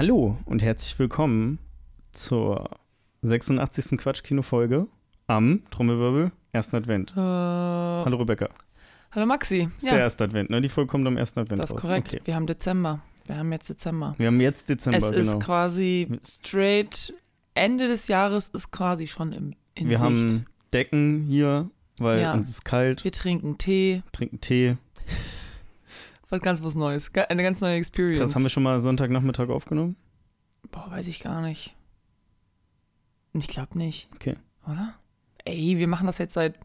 Hallo und herzlich willkommen zur 86. Quatschkino-Folge am Trommelwirbel ersten Advent. Äh, Hallo Rebecca. hallo Maxi. Ist der erste Advent, ne? Die Folge kommt am ersten Advent das ist raus. korrekt. Okay. Wir haben Dezember. Wir haben jetzt Dezember. Wir haben jetzt Dezember, es genau. ist quasi straight, Ende des Jahres ist quasi schon im, in Wir Sicht. haben Decken hier, weil Ja. uns ist kalt, wir trinken Tee, trinken Tee. was ganz was Neues. Eine ganz neue Experience. Das haben wir schon mal Sonntagnachmittag aufgenommen. Boah, weiß ich gar nicht. Ich glaube nicht. Okay. Oder? Ey, wir machen das jetzt seit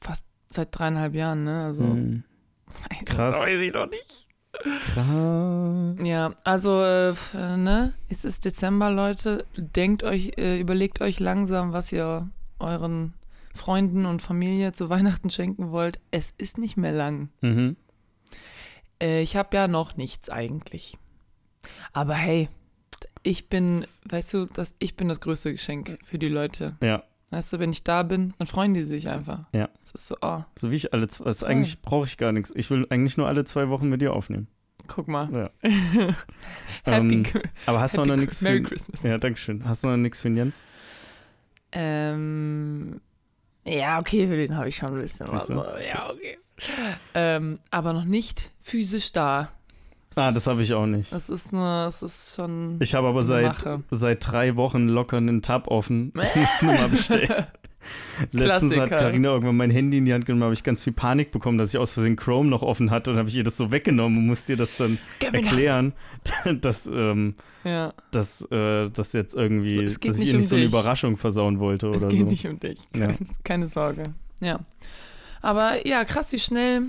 fast seit dreieinhalb Jahren, ne? Also. Hm. Krass. Weiß ich noch nicht. Krass. Ja, also, äh, ne, es ist Dezember, Leute. Denkt euch, äh, überlegt euch langsam, was ihr euren Freunden und Familie zu Weihnachten schenken wollt. Es ist nicht mehr lang. Mhm. Äh, ich habe ja noch nichts eigentlich. Aber hey, ich bin, weißt du, dass ich bin das größte Geschenk für die Leute. Ja, Weißt du, wenn ich da bin, dann freuen die sich einfach. Ja. Es ist so, oh, so wie ich alle zwei. Also eigentlich brauche ich gar nichts. Ich will eigentlich nur alle zwei Wochen mit dir aufnehmen. guck mal. Ja. Happy, Ähm, Aber hast du auch Happy noch nichts für. Merry Christmas. Ja, danke schön. Hast du noch nichts für den Jens? Ähm, ja, okay, für den habe ich schon ein bisschen was. Du? Ja, okay. Ähm, aber noch nicht physisch da. Ah, das habe ich auch nicht. Das ist nur, das ist schon. Ich habe aber seit, Mache. seit drei Wochen locker einen Tab offen. Ich muss nur mal bestellen. Letztens hat. Karina irgendwann mein Handy in die Hand genommen, habe ich ganz viel Panik bekommen, dass ich aus Versehen Chrome noch offen hatte und habe ich ihr das so weggenommen und musste ihr das dann Gib mir das. erklären, dass, ähm, Ja, dass äh, das jetzt irgendwie, So, es dass ich nicht ihr um nicht so eine dich. Überraschung versauen wollte es oder geht so. nicht um dich. Ja. Keine, keine Sorge. Ja. Aber ja, krass, wie schnell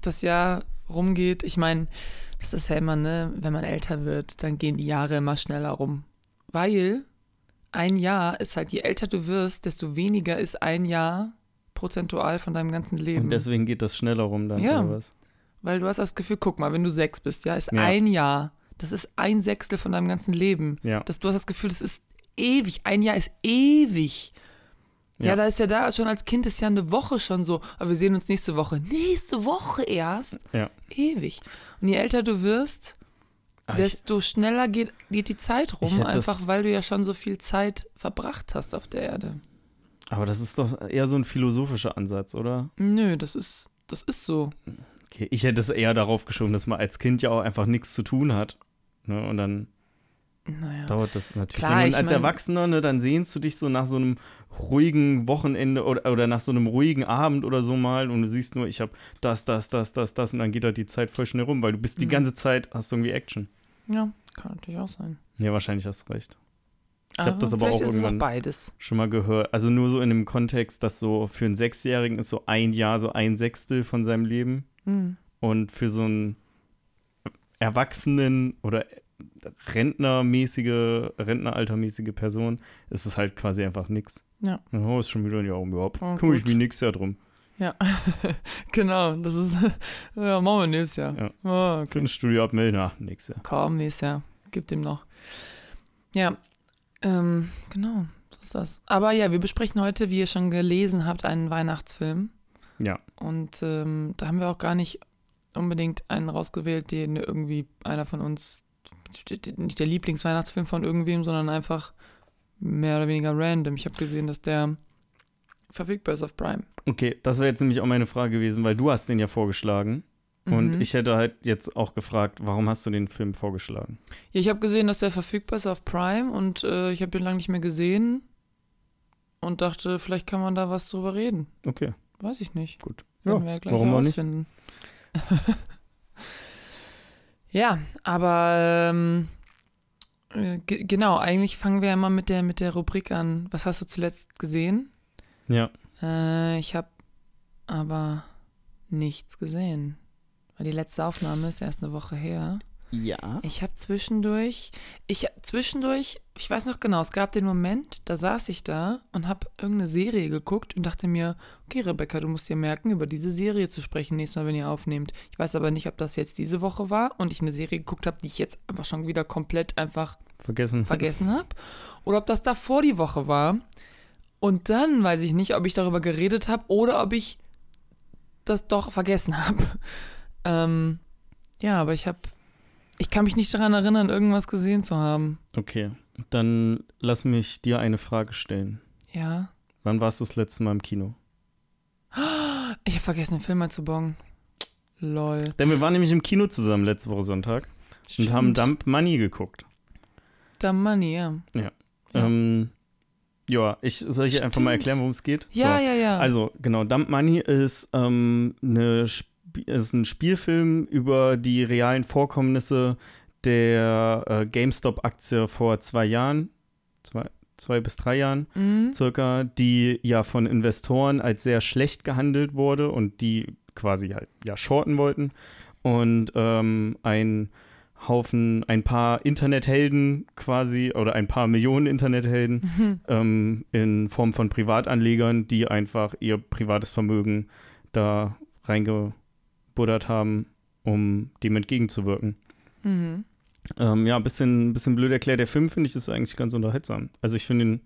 das Jahr rumgeht. Ich meine, das ist ja immer, ne, wenn man älter wird, dann gehen die Jahre immer schneller rum. Weil ein Jahr ist halt, je älter du wirst, desto weniger ist ein Jahr prozentual von deinem ganzen Leben. Und deswegen geht das schneller rum dann, Ja. oder was? Weil du hast das Gefühl, guck mal, wenn du sechs bist, ja, ist Ja. ein Jahr. Das ist ein Sechstel von deinem ganzen Leben. Ja. Das, du hast das Gefühl, das ist ewig. Ein Jahr ist ewig. Ja, Ja. da ist ja da schon als Kind ist ja eine Woche schon so, aber wir sehen uns nächste Woche. Nächste Woche erst? Ja. Ewig. Und je älter du wirst, Aber ich, desto schneller geht, geht die Zeit Ich rum, einfach das- weil du ja schon so viel Zeit verbracht hast auf der Erde. aber das ist doch eher so ein philosophischer Ansatz, oder? Nö, das ist, das ist so. Okay, ich hätte es eher darauf geschoben, dass man als Kind ja auch einfach nichts zu tun hat. Ne? Und dann Naja. dauert das natürlich. Klar, länger. und als mein- Erwachsener, ne, dann sehnst du dich so nach so einem ruhigen Wochenende oder, oder nach so einem ruhigen Abend oder so mal und du siehst nur, ich habe das, das, das, das, das und dann geht halt die Zeit voll schnell rum, weil du bist die Mhm. ganze Zeit, hast du irgendwie Action. Ja, kann natürlich auch sein. Ja, wahrscheinlich hast du recht. Ich habe das aber auch irgendwann beides. schon mal gehört. Also nur so in dem Kontext, dass so für einen Sechsjährigen ist so ein Jahr so ein Sechstel von seinem Leben. Hm. Und für so einen Erwachsenen oder rentnermäßige, rentneraltermäßige Person ist es halt quasi einfach nix. Ja. Oh, ist schon wieder ein Jahr um. Ja, Oh, kümmere ich mich nix ja drum. Ja, genau. Das ist, ja, machen wir nächstes Jahr. Ja. Oh, okay. Fitnessstudio abmelden, ach, nix ja. Kaum nächstes Jahr. Gibt ihm noch. Ja, ähm, genau. So ist das. Aber ja, wir besprechen heute, wie ihr schon gelesen habt, einen Weihnachtsfilm. Ja. Und ähm, da haben wir auch gar nicht unbedingt einen rausgewählt, den irgendwie einer von uns, nicht der Lieblingsweihnachtsfilm von irgendwem, sondern einfach mehr oder weniger random. Ich habe gesehen, dass der verfügbar ist auf Prime. Okay, das wäre jetzt nämlich auch meine Frage gewesen, weil du hast den ja vorgeschlagen. Und Mhm. ich hätte halt jetzt auch gefragt, warum hast du den Film vorgeschlagen? Ja, ich habe gesehen, dass der verfügbar ist auf Prime und äh, ich habe den lange nicht mehr gesehen und dachte, vielleicht kann man da was drüber reden. Okay, Weiß ich nicht. gut. Werden Ja, wir ja gleich warum auch nicht? ja, aber ähm, äh, ge- genau, eigentlich fangen wir ja mal mit der, mit der Rubrik an. Was hast du zuletzt gesehen? Ja, Äh, ich habe aber nichts gesehen. Weil die letzte Aufnahme ist erst eine Woche her. Ja. Ich habe zwischendurch, ich zwischendurch, ich weiß noch genau, es gab den Moment, da saß ich da und habe irgendeine Serie geguckt und dachte mir, okay, Rebecca, du musst dir merken, über diese Serie zu sprechen, nächstes Mal, wenn ihr aufnehmt. Ich weiß aber nicht, ob das jetzt diese Woche war und ich eine Serie geguckt habe, die ich jetzt einfach schon wieder komplett einfach Vergessen. vergessen habe. Oder ob das davor die Woche war. Und dann weiß ich nicht, ob ich darüber geredet habe oder ob ich das doch vergessen habe. Ähm, ja, aber ich habe Ich kann mich nicht daran erinnern, irgendwas gesehen zu haben. Okay, dann lass mich dir eine Frage stellen. Ja. Wann warst du das letzte Mal im Kino? Ich habe vergessen, den Film mal zu bongen. Lol. Denn wir waren nämlich im Kino zusammen letzte Woche Sonntag und haben Dump Money geguckt. Dump Money, ja. Ja. Ähm, ja, ich soll ich einfach mal erklären, worum es geht? Ja, so. ja, ja. Also, genau, Dump Money ist, ähm, eine Sp ist ein Spielfilm über die realen Vorkommnisse der äh, GameStop-Aktie vor zwei Jahren, zwei, zwei bis drei Jahren mhm. circa, die ja von Investoren als sehr schlecht gehandelt wurde und die quasi halt ja shorten wollten. Und ähm, ein Haufen, ein paar Internethelden quasi oder ein paar Millionen Internethelden Mhm. ähm, in Form von Privatanlegern, die einfach ihr privates Vermögen da reingebuddert haben, um dem entgegenzuwirken. Mhm. Ähm, ja, ein bisschen, bisschen blöd erklärt. Der Film finde ich ist eigentlich ganz unterhaltsam. Also ich finde ihn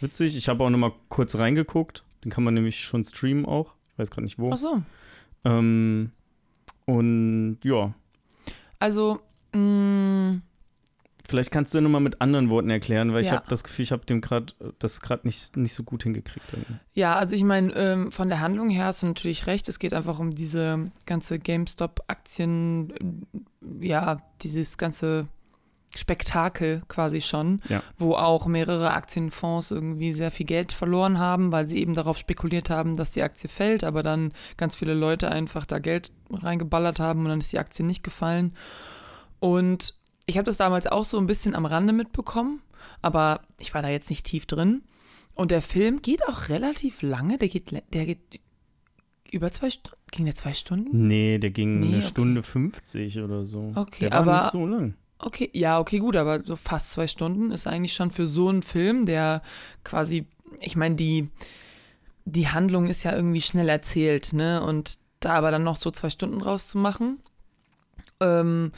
witzig. Ich habe auch noch mal kurz reingeguckt. Den kann man nämlich schon streamen auch. Ich weiß gerade nicht wo. Ach so. Ähm, und ja, Also, mh, vielleicht kannst du ja noch mal mit anderen Worten erklären, weil ich Ja. habe das Gefühl, ich habe dem gerade das gerade nicht, nicht so gut hingekriegt. irgendwie. ja, also ich meine, ähm, von der Handlung her hast du natürlich recht. Es geht einfach um diese ganze GameStop-Aktien, äh, ja, dieses ganze Spektakel quasi schon, Ja. wo auch mehrere Aktienfonds irgendwie sehr viel Geld verloren haben, weil sie eben darauf spekuliert haben, dass die Aktie fällt, aber dann ganz viele Leute einfach da Geld reingeballert haben und dann ist die Aktie nicht gefallen. Und ich habe das damals auch so ein bisschen am Rande mitbekommen, aber ich war da jetzt nicht tief drin. Und der Film geht auch relativ lange, der geht, der geht über zwei Stunden. Ging der zwei Stunden? Nee, der ging Nee, eine okay. Stunde 50 oder so. Okay, der war aber- nicht so lang. Okay, ja, okay, gut, aber so fast zwei Stunden ist eigentlich schon für so einen Film, der quasi, ich meine, die, die Handlung ist ja irgendwie schnell erzählt, ne? Und da aber dann noch so zwei Stunden rauszumachen, ähm,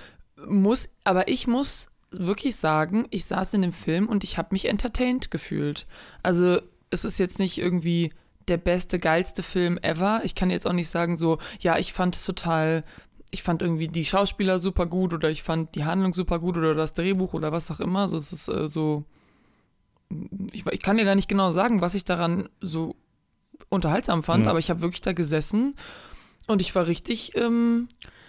muss, aber ich muss wirklich sagen, ich saß in dem Film und ich habe mich entertained gefühlt. Also es ist jetzt nicht irgendwie der beste, geilste Film ever. Ich kann jetzt auch nicht sagen so, ja, ich fand es total, ich fand irgendwie die Schauspieler super gut oder ich fand die Handlung super gut oder das Drehbuch oder was auch immer. So, es ist äh, so, ich, ich kann dir gar nicht genau sagen, was ich daran so unterhaltsam fand, Ja. aber ich habe wirklich da gesessen und ich war richtig, ähm,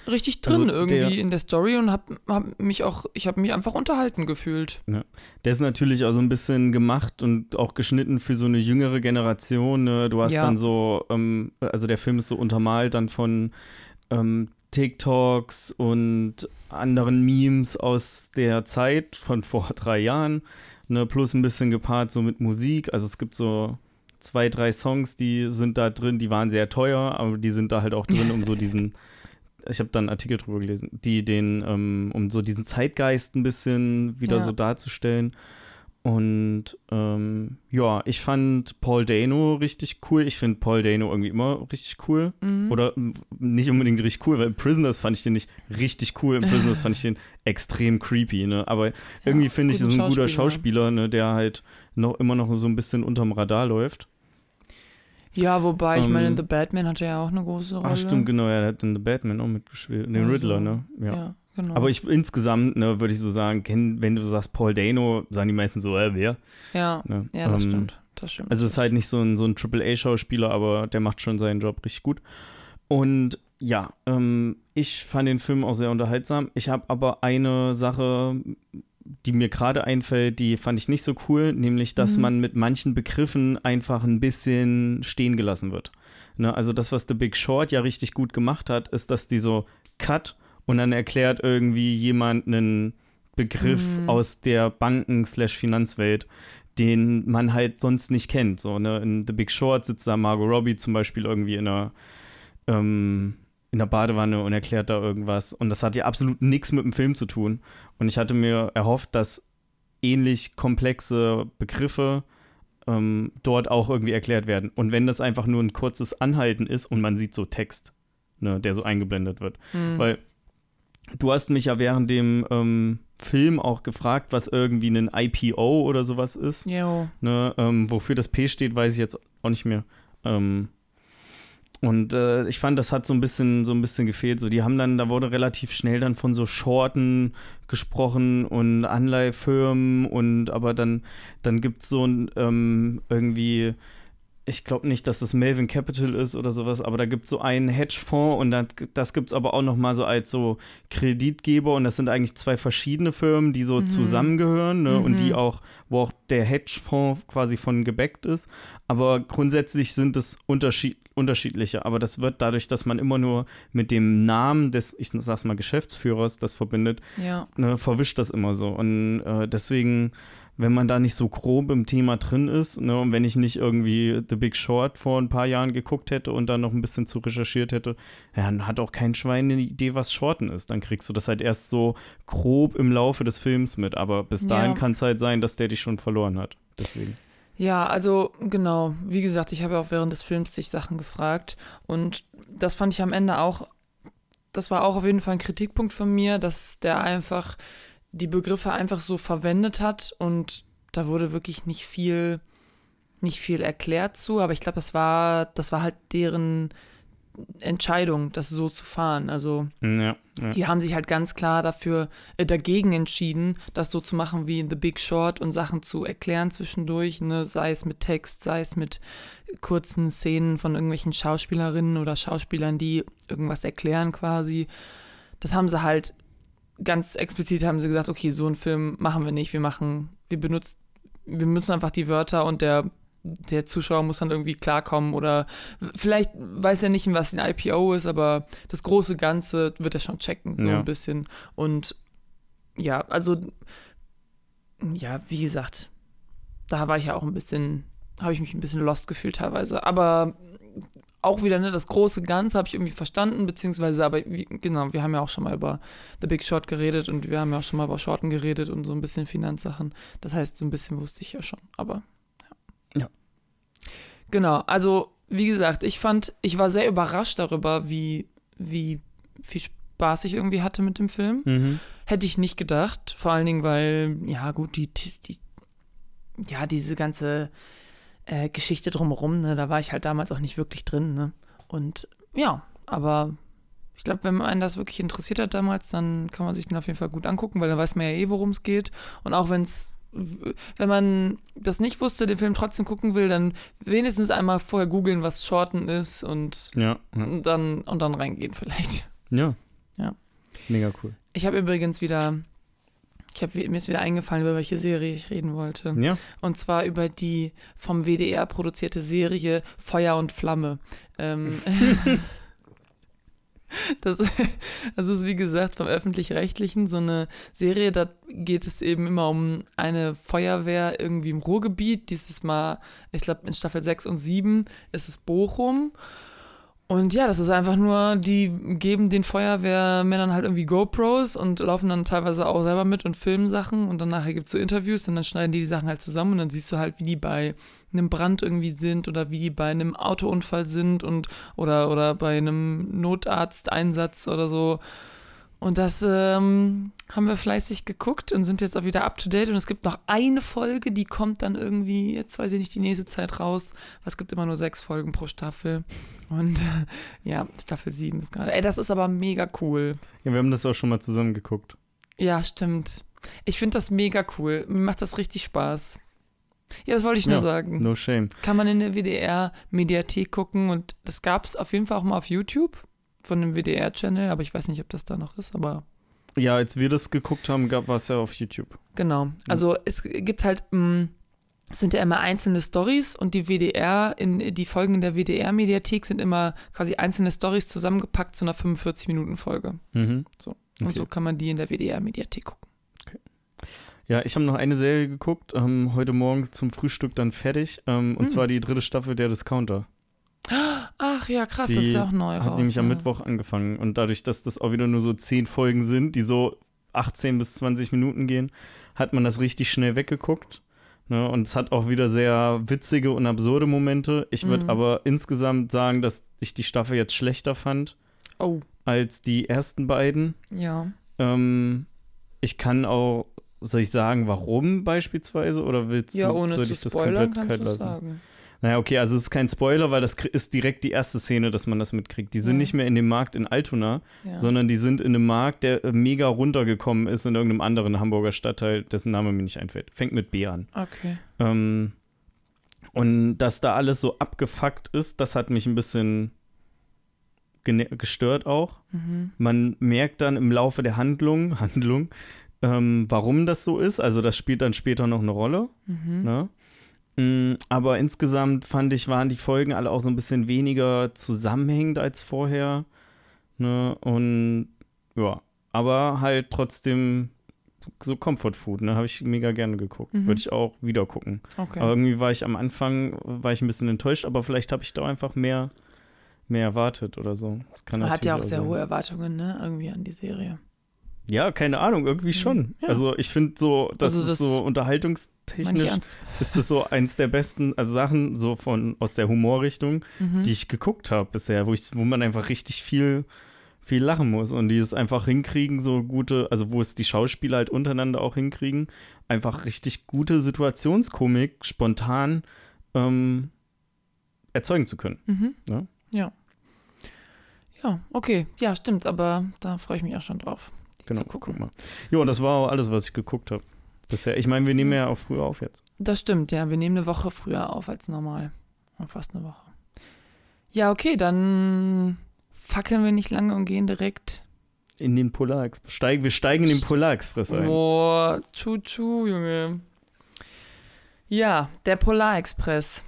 richtig drin Also der- irgendwie in der Story und habe hab mich auch, ich habe mich einfach unterhalten gefühlt. Der ist natürlich auch so ein bisschen gemacht und auch geschnitten für so eine jüngere Generation. Ne? Du hast Ja. dann so, ähm, also der Film ist so untermalt dann von ähm, TikToks und anderen Memes aus der Zeit von vor drei Jahren. Ne? Plus ein bisschen gepaart so mit Musik. Also es gibt so zwei, drei Songs, die sind da drin, die waren sehr teuer, aber die sind da halt auch drin, um so diesen ich habe da einen Artikel drüber gelesen, die den, ähm, um so diesen Zeitgeist ein bisschen wieder Ja. so darzustellen. Und ähm, ja, ich fand Paul Dano richtig cool. Ich finde Paul Dano irgendwie immer richtig cool. Mhm. Oder nicht unbedingt richtig cool, weil in Prisoners fand ich den nicht richtig cool. In Prisoners fand ich den extrem creepy, ne? Aber irgendwie finde ich, das ist ein guter Schauspieler. Schauspieler, ne, der halt noch immer noch so ein bisschen unterm Radar läuft. Ja, wobei, ich meine, Ähm, in The Batman hatte er ja auch eine große Rolle. Ah, stimmt, genau, er hat in The Batman auch mitgespielt. Den Also, Riddler, ne? Ja, genau. Aber ich insgesamt, ne, würde ich so sagen, wenn du sagst Paul Dano, sagen die meisten so, äh, wer? ja, Ne? ja, das Ähm, stimmt. Das stimmt. Also es ist halt nicht so ein, so ein AAA-Schauspieler, aber der macht schon seinen Job richtig gut. Und ja, ähm, ich fand den Film auch sehr unterhaltsam. Ich habe aber eine Sache, die mir gerade einfällt, die fand ich nicht so cool, nämlich, dass Mhm. man mit manchen Begriffen einfach ein bisschen stehen gelassen wird. Ne? Also das, was The Big Short ja richtig gut gemacht hat, ist, dass die so Cut und dann erklärt irgendwie jemand einen Begriff Mhm. aus der Banken-Finanzwelt, den man halt sonst nicht kennt. So, ne? In The Big Short sitzt da Margot Robbie zum Beispiel irgendwie in einer, ähm, in der Badewanne und erklärt da irgendwas. Und das hat ja absolut nichts mit dem Film zu tun. Und ich hatte mir erhofft, dass ähnlich komplexe Begriffe ähm, dort auch irgendwie erklärt werden. Und wenn das einfach nur ein kurzes Anhalten ist und man sieht so Text, ne, der so eingeblendet wird. Mhm. Weil du hast mich ja während dem ähm, Film auch gefragt, was irgendwie ein IPO oder sowas ist. Jo. Ne, ähm, wofür das P steht, weiß ich jetzt auch nicht mehr. Ähm, Und äh, ich fand, das hat so ein bisschen, so ein bisschen gefehlt. So, die haben dann, da wurde relativ schnell dann von so Shorten gesprochen und Anleihfirmen und aber dann, dann gibt es so ein ähm, irgendwie ich glaube nicht, dass das Melvin Capital ist oder sowas, aber da gibt es so einen Hedgefonds und das, das gibt es aber auch noch mal so als so Kreditgeber und das sind eigentlich zwei verschiedene Firmen, die so mhm. zusammengehören ne, mhm. und die mhm. auch, wo auch der Hedgefonds quasi von gebackt ist. Aber grundsätzlich sind es Unterschied, unterschiedliche, aber das wird dadurch, dass man immer nur mit dem Namen des, ich sag's mal, Geschäftsführers das verbindet, ja. ne, verwischt das immer so und äh, deswegen wenn man da nicht so grob im Thema drin ist, ne, und wenn ich nicht irgendwie The Big Short vor ein paar Jahren geguckt hätte und dann noch ein bisschen zu recherchiert hätte, ja, dann hat auch kein Schwein eine Idee, was Shorten ist. Dann kriegst du das halt erst so grob im Laufe des Films mit. Aber bis dahin ja. kann es halt sein, dass der dich schon verloren hat. Deswegen. Ja, also genau. Wie gesagt, ich habe auch während des Films sich Sachen gefragt. Und das fand ich am Ende auch, das war auch auf jeden Fall ein Kritikpunkt von mir, dass der einfach die Begriffe einfach so verwendet hat und da wurde wirklich nicht viel, nicht viel erklärt zu, aber ich glaube, das war, das war halt deren Entscheidung, das so zu fahren. Also ja, ja. die haben sich halt ganz klar dafür äh, dagegen entschieden, das so zu machen wie in The Big Short und Sachen zu erklären zwischendurch, ne? sei es mit Text, sei es mit kurzen Szenen von irgendwelchen Schauspielerinnen oder Schauspielern, die irgendwas erklären quasi. Das haben sie halt ganz explizit haben sie gesagt, okay, so einen Film machen wir nicht, wir machen, wir benutzen, wir benutzen einfach die Wörter und der, der Zuschauer muss dann irgendwie klarkommen oder vielleicht weiß er nicht, was ein IPO ist, aber das große Ganze wird er schon checken, so ja. ein bisschen. Und ja, also, ja, wie gesagt, da war ich ja auch ein bisschen, habe ich mich ein bisschen lost gefühlt teilweise, aber auch wieder, ne, das große Ganze habe ich irgendwie verstanden, beziehungsweise, aber wie, genau, wir haben ja auch schon mal über The Big Short geredet und wir haben ja auch schon mal über Shorten geredet und so ein bisschen Finanzsachen. Das heißt, so ein bisschen wusste ich ja schon, aber ja. ja. Genau, also wie gesagt, ich fand, ich war sehr überrascht darüber, wie, wie viel Spaß ich irgendwie hatte mit dem Film. Mhm. Hätte ich nicht gedacht, vor allen Dingen, weil, ja, gut, die, die ja, diese ganze äh, Geschichte drumherum, ne, da war ich halt damals auch nicht wirklich drin. Ne? Und ja, aber ich glaube, wenn man das wirklich interessiert hat damals, dann kann man sich den auf jeden Fall gut angucken, weil dann weiß man ja eh, worum es geht. Und auch wenn es, wenn man das nicht wusste, den Film trotzdem gucken will, dann wenigstens einmal vorher googeln, was Shorten ist und, ja, ja. und dann und dann reingehen vielleicht. Ja. Ja. Mega cool. Ich habe übrigens wieder ich habe mir ist wieder eingefallen, über welche Serie ich reden wollte. Ja. Und zwar über die vom WDR produzierte Serie Feuer und Flamme. Ähm, das, das ist wie gesagt vom öffentlich-rechtlichen so eine Serie, da geht es eben immer um eine Feuerwehr irgendwie im Ruhrgebiet. Dieses Mal, ich glaube in Staffel 6 und 7 ist es Bochum. Und ja, das ist einfach nur, die geben den Feuerwehrmännern halt irgendwie GoPros und laufen dann teilweise auch selber mit und filmen Sachen und dann nachher gibt es so Interviews und dann schneiden die die Sachen halt zusammen und dann siehst du halt, wie die bei einem Brand irgendwie sind oder wie die bei einem Autounfall sind und oder, oder bei einem Notarzteinsatz oder so. Und das ähm, haben wir fleißig geguckt und sind jetzt auch wieder up to date. Und es gibt noch eine Folge, die kommt dann irgendwie, jetzt weiß ich nicht, die nächste Zeit raus. Es gibt immer nur sechs Folgen pro Staffel. Und ja, Staffel 7 ist gerade. Ey, das ist aber mega cool. Ja, wir haben das auch schon mal zusammen geguckt. Ja, stimmt. Ich finde das mega cool. Mir macht das richtig Spaß. Ja, das wollte ich nur ja, sagen. No shame. Kann man in der WDR-Mediathek gucken und das gab es auf jeden Fall auch mal auf YouTube von dem WDR-Channel, aber ich weiß nicht, ob das da noch ist, aber. Ja, als wir das geguckt haben, gab es ja auf YouTube. Genau. Also es gibt halt, mh, mm, es sind ja immer einzelne Stories und die WDR, in die Folgen in der WDR-Mediathek sind immer quasi einzelne Stories zusammengepackt zu einer 45-Minuten-Folge. Mhm. So. Und okay. so kann man die in der WDR-Mediathek gucken. Okay. Ja, ich habe noch eine Serie geguckt, ähm, heute Morgen zum Frühstück dann fertig, ähm, und mhm. zwar die dritte Staffel der Discounter. Ach ja, krass, die das ist ja auch neu. Hat raus, nämlich ja. am Mittwoch angefangen. Und dadurch, dass das auch wieder nur so zehn Folgen sind, die so 18 bis 20 Minuten gehen, hat man das richtig schnell weggeguckt. Ne? Und es hat auch wieder sehr witzige und absurde Momente. Ich würde mhm. aber insgesamt sagen, dass ich die Staffel jetzt schlechter fand oh. als die ersten beiden. Ja. Ähm, ich kann auch, soll ich sagen, warum beispielsweise? Oder willst ja, du, ohne soll ich das komplett kalt lassen? Sagen. Naja, okay, also es ist kein Spoiler, weil das ist direkt die erste Szene, dass man das mitkriegt. Die sind Ja. nicht mehr in dem Markt in Altona, Ja. sondern die sind in einem Markt, der äh, mega runtergekommen ist in irgendeinem anderen Hamburger Stadtteil, dessen Name mir nicht einfällt. Fängt mit B an. okay. Ähm, und dass da alles so abgefuckt ist, das hat mich ein bisschen gestört auch. Mhm. Man merkt dann im Laufe der Handlung, Handlung ähm, warum das so ist. Also das spielt dann später noch eine Rolle. Mhm. Ne? Mm, Aber insgesamt fand ich, waren die Folgen alle auch so ein bisschen weniger zusammenhängend als vorher. Ne? Und ja, aber halt trotzdem so Comfort Food, ne? Habe ich mega gerne geguckt. Mhm. Würde ich auch wieder gucken. Okay. Aber irgendwie war ich am Anfang, war ich ein bisschen enttäuscht, aber vielleicht habe ich da einfach mehr, mehr erwartet oder so. Das kann Man hat ja auch sehr sein. hohe Erwartungen, ne? Irgendwie an die Serie. Ja, keine Ahnung, irgendwie schon. Ja. Also ich finde so, das Also ist das so Manche unterhaltungstechnisch ist das so eins der besten also Sachen so von aus der Humorrichtung, Mhm. die ich geguckt habe bisher, wo ich, wo man einfach richtig viel viel lachen muss und die es einfach hinkriegen, so gute, also wo es die Schauspieler halt untereinander auch hinkriegen, einfach richtig gute Situationskomik spontan ähm, erzeugen zu können. Mhm. Ja. Ja. Ja, okay. Ja, stimmt, aber da freue ich mich auch schon drauf. Genau, guck mal. Ja, und das war auch alles, was ich geguckt habe. Bisher. Ich meine, wir nehmen ja auch früher auf jetzt. Das stimmt, ja. Wir nehmen eine Woche früher auf als normal. Fast eine Woche. Ja, okay, dann fackeln wir nicht lange und gehen direkt. In den Polarexpress. Steigen, wir steigen in den Polarexpress ein. Boah, tschu-tschu, Junge. Ja, der Polarexpress.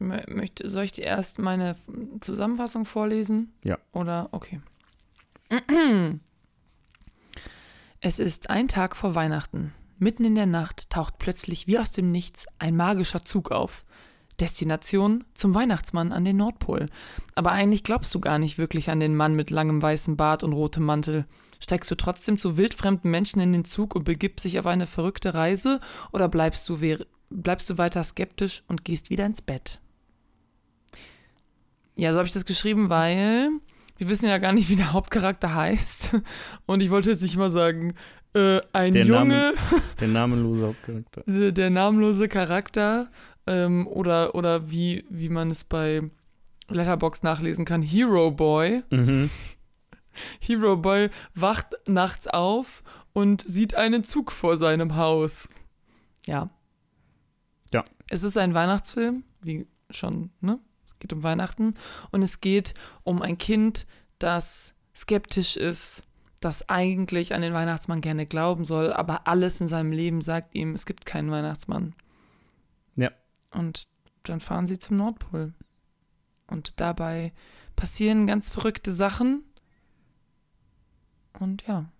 Mö- Möchte, soll ich dir erst meine Zusammenfassung vorlesen? Ja. Oder, okay. Es ist ein Tag vor Weihnachten. Mitten in der Nacht taucht plötzlich wie aus dem Nichts ein magischer Zug auf. Destination zum Weihnachtsmann an den Nordpol. Aber eigentlich glaubst du gar nicht wirklich an den Mann mit langem weißen Bart und rotem Mantel. Steigst du trotzdem zu wildfremden Menschen in den Zug und begibst dich auf eine verrückte Reise oder bleibst du, bleibst du weiter skeptisch und gehst wieder ins Bett? Ja, so habe ich das geschrieben, weil wir wissen ja gar nicht, wie der Hauptcharakter heißt. Und ich wollte jetzt nicht mal sagen, äh, ein Der Junge, Der namenlose Hauptcharakter. der, der namenlose Charakter ähm, oder, oder wie, wie man es bei Letterbox nachlesen kann, Hero Boy. Mhm. Hero Boy wacht nachts auf und sieht einen Zug vor seinem Haus. Ja. Ja. Es ist ein Weihnachtsfilm, wie schon, ne? Es geht um Weihnachten und es geht um ein Kind, das skeptisch ist, das eigentlich an den Weihnachtsmann gerne glauben soll, aber alles in seinem Leben sagt ihm, es gibt keinen Weihnachtsmann. Ja. Und dann fahren sie zum Nordpol. Und dabei passieren ganz verrückte Sachen. Und ja.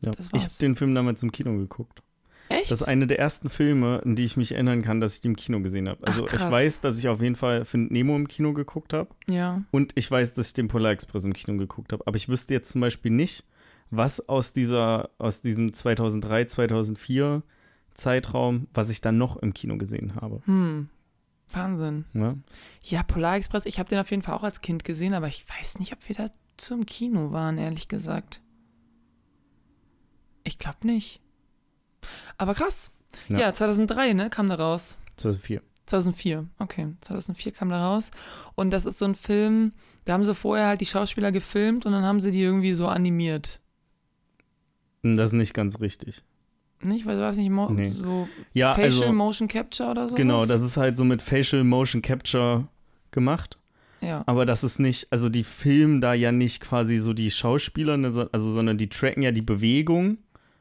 Ja. Ich habe den Film damals im Kino geguckt. Echt? Das ist eine der ersten Filme, an die ich mich erinnern kann, dass ich die im Kino gesehen habe. Also Ach, ich weiß, dass ich auf jeden Fall Find Nemo im Kino geguckt habe. ja. Und ich weiß, dass ich den Polar Express im Kino geguckt habe. Aber ich wüsste jetzt zum Beispiel nicht, was aus dieser, aus diesem 2003, 2004 Zeitraum, was ich dann noch im Kino gesehen habe. Hm. Wahnsinn. Ja? Ja, Polar Express, ich habe den auf jeden Fall auch als Kind gesehen, aber ich weiß nicht, ob wir da zum Kino waren, ehrlich gesagt. Ich glaube nicht. Aber krass. Ja. Ja. 2003, ne, kam da raus. 2004. 2004, okay. 2004 kam da raus. Und das ist so ein Film, da haben sie vorher halt die Schauspieler gefilmt und dann haben sie die irgendwie so animiert. Hm, Das ist nicht ganz richtig. Nicht? Weil war das nicht mo Nee. so Ja, Facial also, Motion Capture oder so? genau, das ist halt so mit Facial Motion Capture gemacht. Ja. Aber das ist nicht, also die filmen da ja nicht quasi so die Schauspieler, ne, so- also, sondern die tracken ja die Bewegung.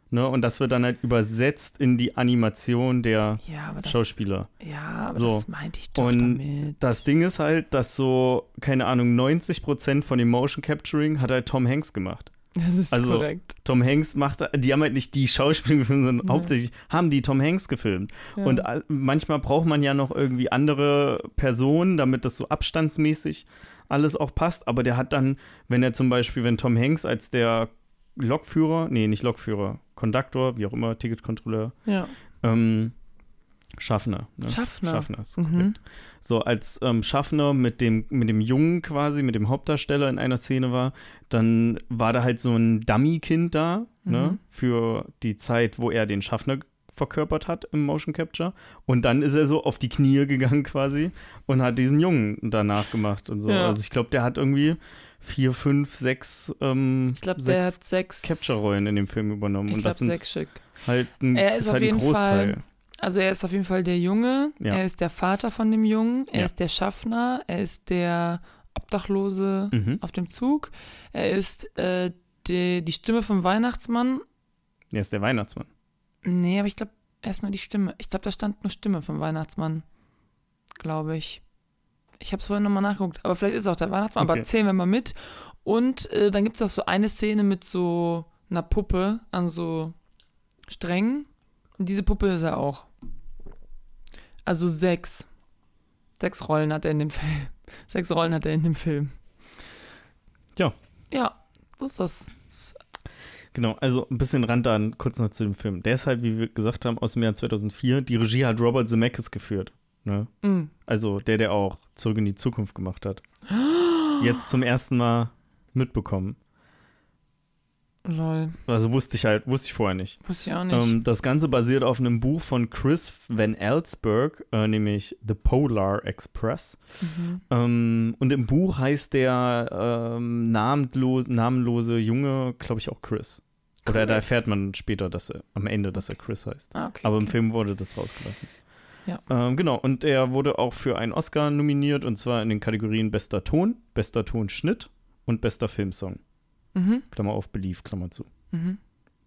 Ne, und das wird dann halt übersetzt in die Animation der Ja, das, Schauspieler. ja, aber So. das meinte ich doch Und damit. Das Ding ist halt, dass so, keine Ahnung, 90% von dem Motion Capturing hat halt Tom Hanks gemacht. Das ist also- korrekt. Tom Hanks macht, die haben halt nicht die Schauspieler gefilmt, sondern Ja. hauptsächlich haben die Tom Hanks gefilmt. Ja. Und manchmal braucht man ja noch irgendwie andere Personen, damit das so abstandsmäßig alles auch passt. Aber der hat dann, wenn er zum Beispiel, wenn Tom Hanks als der Lokführer, nee, nicht Lokführer, Konduktor, wie auch immer, Ticketkontrolleur, ja. ähm, Schaffner. Ne? Schaffner. Schaffner ist Mhm. So, als ähm, Schaffner mit dem, mit dem Jungen quasi, mit dem Hauptdarsteller in einer Szene war, dann war da halt so ein Dummy-Kind da, ne, Mhm. für die Zeit, wo er den Schaffner verkörpert hat im Motion Capture. Und dann ist er so auf die Knie gegangen quasi und hat diesen Jungen danach gemacht und so. Ja. Also ich glaube, der hat irgendwie vier, fünf, sechs, ähm, Ich glaube, der sechs hat sechs. Capture-Rollen in dem Film übernommen. Ich und glaube, sechs Stück. halt ein, Er ist ist auf halt jeden Großteil. Fall- Also er ist auf jeden Fall der Junge, Ja. er ist der Vater von dem Jungen, er Ja. ist der Schaffner, er ist der Obdachlose Mhm. auf dem Zug, er ist äh, die, die Stimme vom Weihnachtsmann. Er ist der Weihnachtsmann. Nee, aber ich glaube, er ist nur die Stimme. Ich glaube, da stand nur Stimme vom Weihnachtsmann, glaube ich. Ich habe es vorhin nochmal nachgeguckt, aber vielleicht ist es auch der Weihnachtsmann, Okay. aber zählen wir mal mit. Und äh, dann gibt es auch so eine Szene mit so einer Puppe an so Strängen. Und diese Puppe ist er auch. Also sechs. Sechs Rollen hat er in dem Film. Sechs Rollen hat er in dem Film. Ja. Ja, das ist das. Genau, also ein bisschen Randdaten kurz noch zu dem Film. Der ist halt, wie wir gesagt haben, aus dem Jahr 2004. Die Regie hat Robert Zemeckis geführt. Ne? Mm. Also der, der auch Zurück in die Zukunft gemacht hat. Jetzt zum ersten Mal mitbekommen. Lol. Also wusste ich halt, wusste ich vorher nicht. Wusste ich auch nicht. Ähm, das Ganze basiert auf einem Buch von Chris Van Elsberg, äh, nämlich The Polar Express. mhm. Ähm, und im Buch heißt der ähm, namenlos, namenlose Junge, glaube ich, auch Chris. Oder da Chris. erfährt man später, dass er am Ende, dass er Chris heißt. Ah, okay. Aber im okay. Film wurde das rausgelassen. Ja. Ähm, genau, und er wurde auch für einen Oscar nominiert, und zwar in den Kategorien Bester Ton, Bester Tonschnitt und Bester Filmsong. Mhm. Klammer auf, Belief, Klammer zu. Mhm.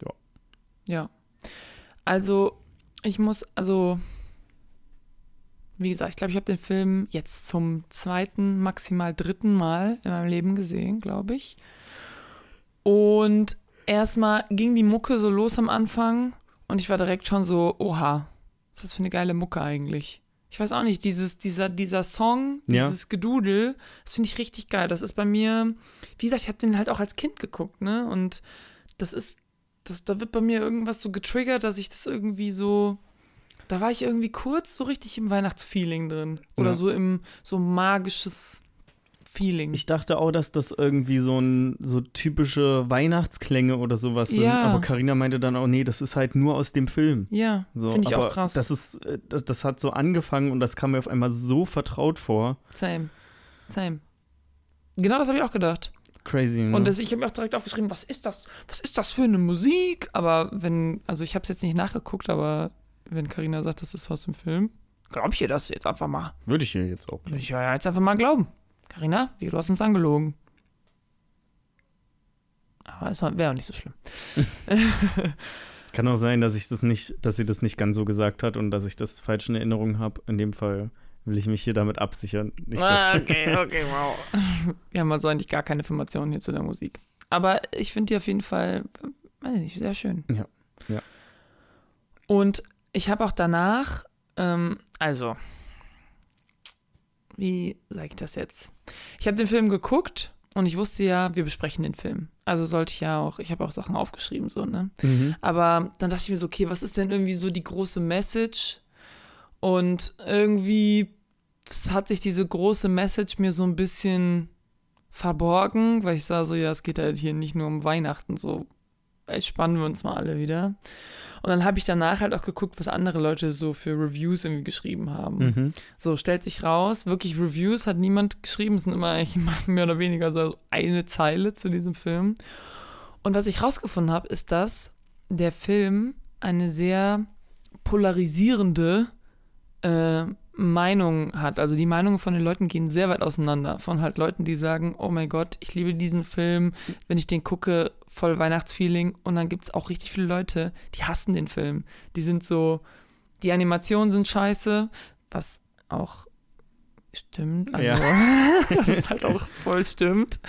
Ja. Ja. Also, ich muss, also, wie gesagt, ich glaube, ich habe den Film jetzt zum zweiten, maximal dritten Mal in meinem Leben gesehen, glaube ich. Und erstmal ging die Mucke so los am Anfang und ich war direkt schon so, oha, ist das für eine geile Mucke eigentlich? Ich weiß auch nicht, dieses, dieser, dieser Song, Ja. dieses Gedudel, das finde ich richtig geil. Das ist bei mir, wie gesagt, ich habe den halt auch als Kind geguckt, ne? Und das ist, das, da wird bei mir irgendwas so getriggert, dass ich das irgendwie so, da war ich irgendwie kurz so richtig im Weihnachtsfeeling drin. Oder Ja. so im, so magisches Feeling. Ich dachte auch, dass das irgendwie so ein so typische Weihnachtsklänge oder sowas sind. Ja. Aber Karina meinte dann auch, nee, das ist halt nur aus dem Film. ja, So, finde ich aber auch krass. Das ist, äh, das hat so angefangen und das kam mir auf einmal so vertraut vor. Same. Same. Genau das habe ich auch gedacht. Crazy. Ne? Und das, ich habe mir auch direkt aufgeschrieben, was ist das? Was ist das für eine Musik? Aber wenn, also ich habe es jetzt nicht nachgeguckt, aber wenn Karina sagt, das ist aus dem Film, glaube ich ihr das jetzt einfach mal. Würde ich hier jetzt auch. Würde ich ja jetzt einfach mal glauben. Karina, wie du hast uns angelogen. Aber es wäre auch nicht so schlimm. Kann auch sein, dass ich das nicht, dass sie das nicht ganz so gesagt hat und dass ich das falsch in Erinnerung habe. In dem Fall will ich mich hier damit absichern. Nicht, Ah, okay, okay, wow. Wir haben also eigentlich gar keine Informationen hier zu der Musik. Aber ich finde die auf jeden Fall, weiß ich nicht, sehr schön. Ja, ja. Und ich habe auch danach, ähm, also, wie sage ich das jetzt? Ich habe den Film geguckt und ich wusste ja, wir besprechen den Film. Also sollte ich ja auch, ich habe auch Sachen aufgeschrieben, so, ne? Mhm. Aber dann dachte ich mir so, okay, was ist denn irgendwie so die große Message? Und irgendwie hat sich diese große Message mir so ein bisschen verborgen, weil ich sah so, ja, es geht halt hier nicht nur um Weihnachten, so entspannen wir uns mal alle wieder. Und dann habe ich danach halt auch geguckt, was andere Leute so für Reviews irgendwie geschrieben haben. Mhm. So, stellt sich raus, wirklich Reviews hat niemand geschrieben, es sind immer mehr oder weniger so eine Zeile zu diesem Film. Und was ich rausgefunden habe, ist, dass der Film eine sehr polarisierende äh, Meinung hat. Also die Meinungen von den Leuten gehen sehr weit auseinander. Von halt Leuten, die sagen, oh mein Gott, ich liebe diesen Film, wenn ich den gucke, voll Weihnachtsfeeling. Und dann gibt es auch richtig viele Leute, die hassen den Film. Die sind so, die Animationen sind scheiße, was auch stimmt. Also, das ist halt auch voll stimmt.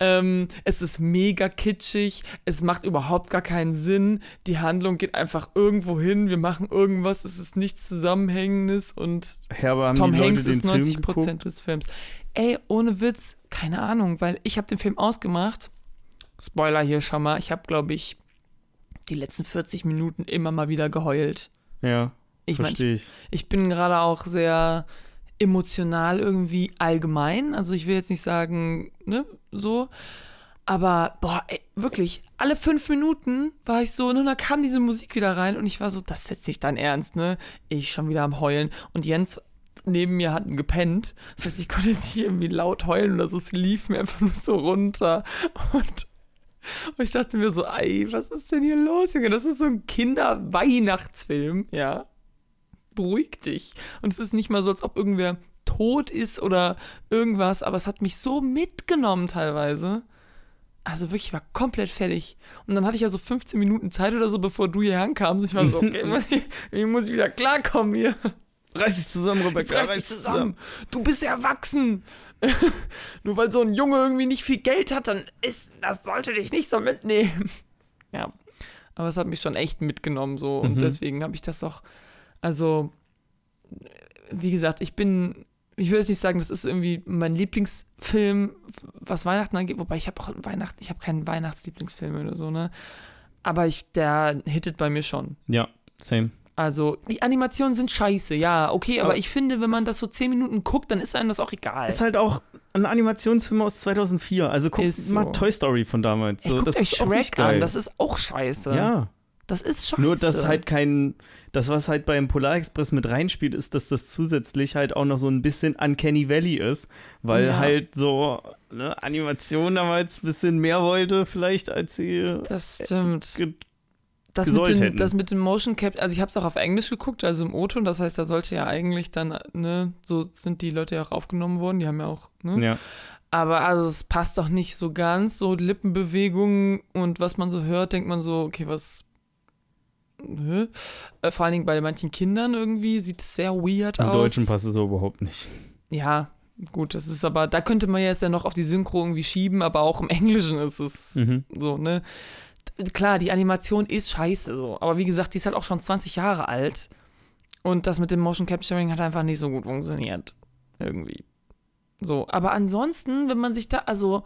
Ähm, es ist mega kitschig, es macht überhaupt gar keinen Sinn. Die Handlung geht einfach irgendwo hin, wir machen irgendwas, es ist nichts Zusammenhängendes und Ja, Tom Hanks ist Film 90 geguckt? Prozent des Films. Ey, ohne Witz, keine Ahnung, weil ich habe den Film ausgemacht. Spoiler hier schon mal. Ich habe, glaube ich, die letzten 40 Minuten immer mal wieder geheult. Ja, Ich meine, ich. ich bin gerade auch sehr emotional irgendwie allgemein. Also ich will jetzt nicht sagen, ne, so. Aber, boah, ey, wirklich, alle fünf Minuten war ich so, und dann kam diese Musik wieder rein und ich war so, das setzt sich dein Ernst, ne? Ich schon wieder am Heulen. Und Jens neben mir hatten gepennt. Das heißt, ich konnte jetzt nicht irgendwie laut heulen oder so, es lief mir einfach nur so runter. Und, und ich dachte mir so, ey, was ist denn hier los, Junge? Das ist so ein Kinder-Weihnachtsfilm, ja. Beruhig dich. Und es ist nicht mal so, als ob irgendwer tot ist oder irgendwas, aber es hat mich so mitgenommen teilweise. Also wirklich, ich war komplett fertig. Und dann hatte ich ja so 15 Minuten Zeit oder so, bevor du hier ankamst. Ich war so, okay, muss ich, ich muss wieder klarkommen hier. Reiß dich zusammen, Rebecca. Reiß dich zusammen. Du bist erwachsen. Nur weil so ein Junge irgendwie nicht viel Geld hat, dann ist, das sollte dich nicht so mitnehmen. Ja. Aber es hat mich schon echt mitgenommen so. Und Mhm. deswegen habe ich das auch, also, wie gesagt, ich bin, ich will jetzt nicht sagen, das ist irgendwie mein Lieblingsfilm, was Weihnachten angeht, wobei ich habe auch Weihnachten, ich habe keinen Weihnachtslieblingsfilm oder so, ne? Aber ich, der hittet bei mir schon. Ja, same. Also, die Animationen sind scheiße, ja, okay, aber, Aber ich finde, wenn man das so zehn Minuten guckt, dann ist einem das auch egal. Ist halt auch ein Animationsfilm aus 2004. Also guck so. mal Toy Story von damals. Ey, So, guckt das euch Shrek an, das ist auch scheiße. ja, Das ist scheiße. nur dass halt kein, das was halt beim Polarexpress mit reinspielt, ist, dass das zusätzlich halt auch noch so ein bisschen Uncanny Valley ist, weil Ja. halt so ne, Animation damals ein bisschen mehr wollte vielleicht als sie Das stimmt. Das mit, hätten. das mit dem Motion Cap, also ich habe es auch auf Englisch geguckt, also im O-Ton, das heißt, da sollte ja eigentlich dann, ne, so sind die Leute ja auch aufgenommen worden, die haben ja auch, ne? ja. Aber also es passt doch nicht so ganz, so Lippenbewegungen und was man so hört, denkt man so, okay, was. Äh, vor allen Dingen bei manchen Kindern irgendwie sieht es sehr weird Im aus. Deutschen passt es so überhaupt nicht. Ja, gut, das ist aber, da könnte man jetzt ja noch auf die Synchro irgendwie schieben, aber auch im Englischen ist es Mhm. so, ne? Klar, die Animation ist scheiße so, aber wie gesagt, die ist halt auch schon 20 Jahre alt. Und das mit dem Motion Capturing hat einfach nicht so gut funktioniert. Irgendwie. So, aber ansonsten, wenn man sich da, also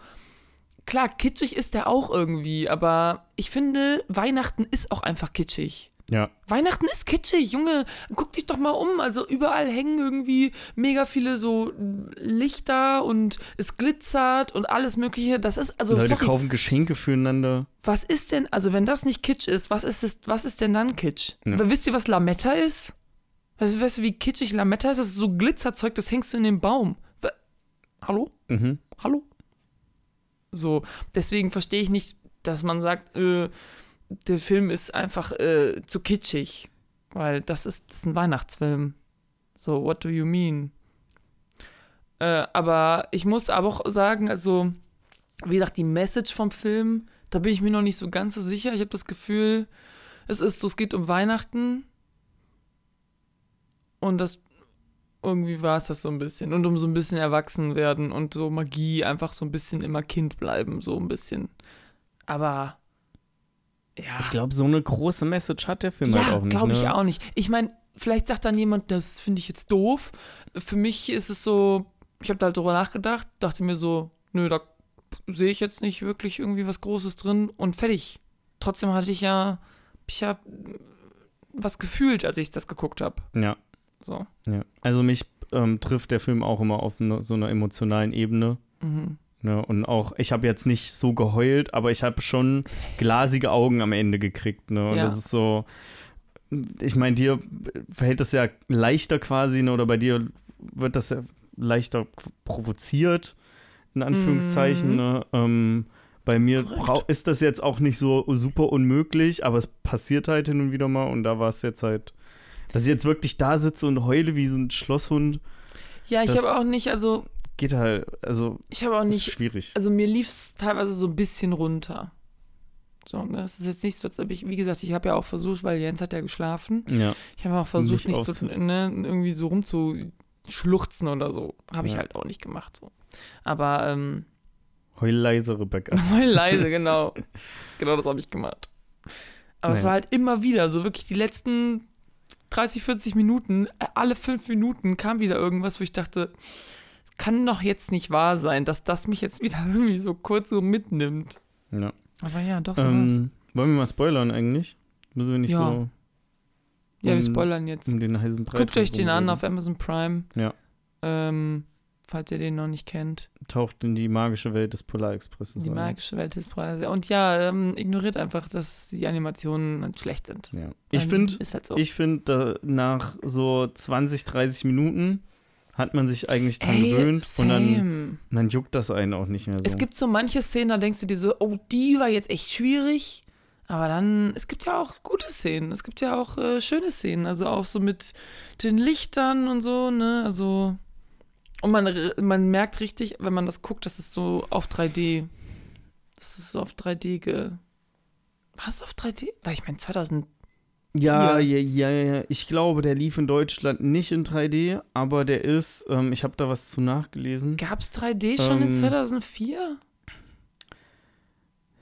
klar, kitschig ist der auch irgendwie, aber ich finde, Weihnachten ist auch einfach kitschig. Ja. Weihnachten ist kitschig, Junge. Guck dich doch mal um. Also überall hängen irgendwie mega viele so Lichter und es glitzert und alles Mögliche. Das ist, also, Leute sorry, kaufen Geschenke füreinander. was ist denn, also wenn das nicht Kitsch ist, was ist es, was ist denn dann Kitsch? Ja. Wisst ihr, was Lametta ist? Weißt du, weißt du, wie kitschig Lametta ist? Das ist so Glitzerzeug, das hängst du in den Baum. Hallo? Mhm. Hallo? So, deswegen verstehe ich nicht, dass man sagt, äh, der Film ist einfach äh, zu kitschig. Weil das ist, das ist ein Weihnachtsfilm. So, what do you mean? Äh, aber ich muss aber auch sagen, also, wie gesagt, die Message vom Film, da bin ich mir noch nicht so ganz so sicher. Ich habe das Gefühl, es ist so, es geht um Weihnachten. Und das irgendwie war es das so ein bisschen. Und um so ein bisschen erwachsen werden und so Magie einfach so ein bisschen immer Kind bleiben, so ein bisschen. Aber ja. Ich glaube, so eine große Message hat der Film halt ja, auch nicht. glaube ich ne? auch nicht. Ich meine, vielleicht sagt dann jemand, das finde ich jetzt doof. Für mich ist es so, ich habe da halt drüber nachgedacht, dachte mir so, nö, da sehe ich jetzt nicht wirklich irgendwie was Großes drin und fertig. Trotzdem hatte ich ja, ich habe was gefühlt, als ich das geguckt habe. Ja, So. ja. Also mich ähm, trifft der Film auch immer auf eine, so einer emotionalen Ebene. Mhm. Ne? Und auch, ich habe jetzt nicht so geheult, aber ich habe schon glasige Augen am Ende gekriegt. Ne? Und Ja. das ist so, ich meine, dir verhält das ja leichter quasi, ne? oder bei dir wird das ja leichter provoziert, in Anführungszeichen. Mhm. Ne? Ähm, bei mir brau- ist das jetzt auch nicht so super unmöglich, aber es passiert halt hin und wieder mal und da war es jetzt halt, dass ich jetzt wirklich da sitze und heule wie so ein Schlosshund, Ja, ich habe auch nicht, also geht halt, also ich habe auch ist nicht, schwierig. also mir lief es teilweise so ein bisschen runter. So, ne? Es ist jetzt nicht so, als ob ich, wie gesagt, ich habe ja auch versucht, weil Jens hat ja geschlafen. Ja. Ich habe auch versucht, Nicht nicht, aufzu- ne, irgendwie so rumzuschluchzen oder so. Habe ich Ja. halt auch nicht gemacht. So. Aber ähm, Heul leise, Rebecca. mal leise, genau. genau das habe ich gemacht. Aber es Naja. war halt immer wieder, so wirklich die letzten 30, 40 Minuten, äh, alle fünf Minuten kam wieder irgendwas, wo ich dachte, kann doch jetzt nicht wahr sein, dass das mich jetzt wieder irgendwie so kurz so mitnimmt. Ja. Aber ja, doch so. Ähm, wollen wir mal spoilern eigentlich? Müssen wir nicht Ja. so Ja, wir um- spoilern jetzt. um den heißen Brei Guckt euch den an auf Amazon Prime. Ja. Ähm, falls ihr den noch nicht kennt. Taucht in die magische Welt des Polarexpresses Die ein. magische Welt des Polar Und ja, ähm, ignoriert einfach, dass die Animationen schlecht sind. Ja. Ich Dann finde, Ist halt so. ich finde, nach so 20, 30 Minuten hat man sich eigentlich dran Ey, gewöhnt und dann, same. und dann juckt das einen auch nicht mehr so. Es gibt so manche Szenen, da denkst du dir so, oh, die war jetzt echt schwierig. Aber dann, es gibt ja auch gute Szenen. Es gibt ja auch äh, schöne Szenen. Also auch so mit den Lichtern und so, ne? Also. Und man, man merkt richtig, wenn man das guckt, das ist so auf 3D. Das ist so auf 3D ge. Was auf 3D? Weil ich meine, 2000. Ja, ja, ja, ja. Ich glaube, der lief in Deutschland nicht in 3D, aber der ist, ähm, ich habe da was zu nachgelesen. Gab es 3D schon in Ähm, 2004?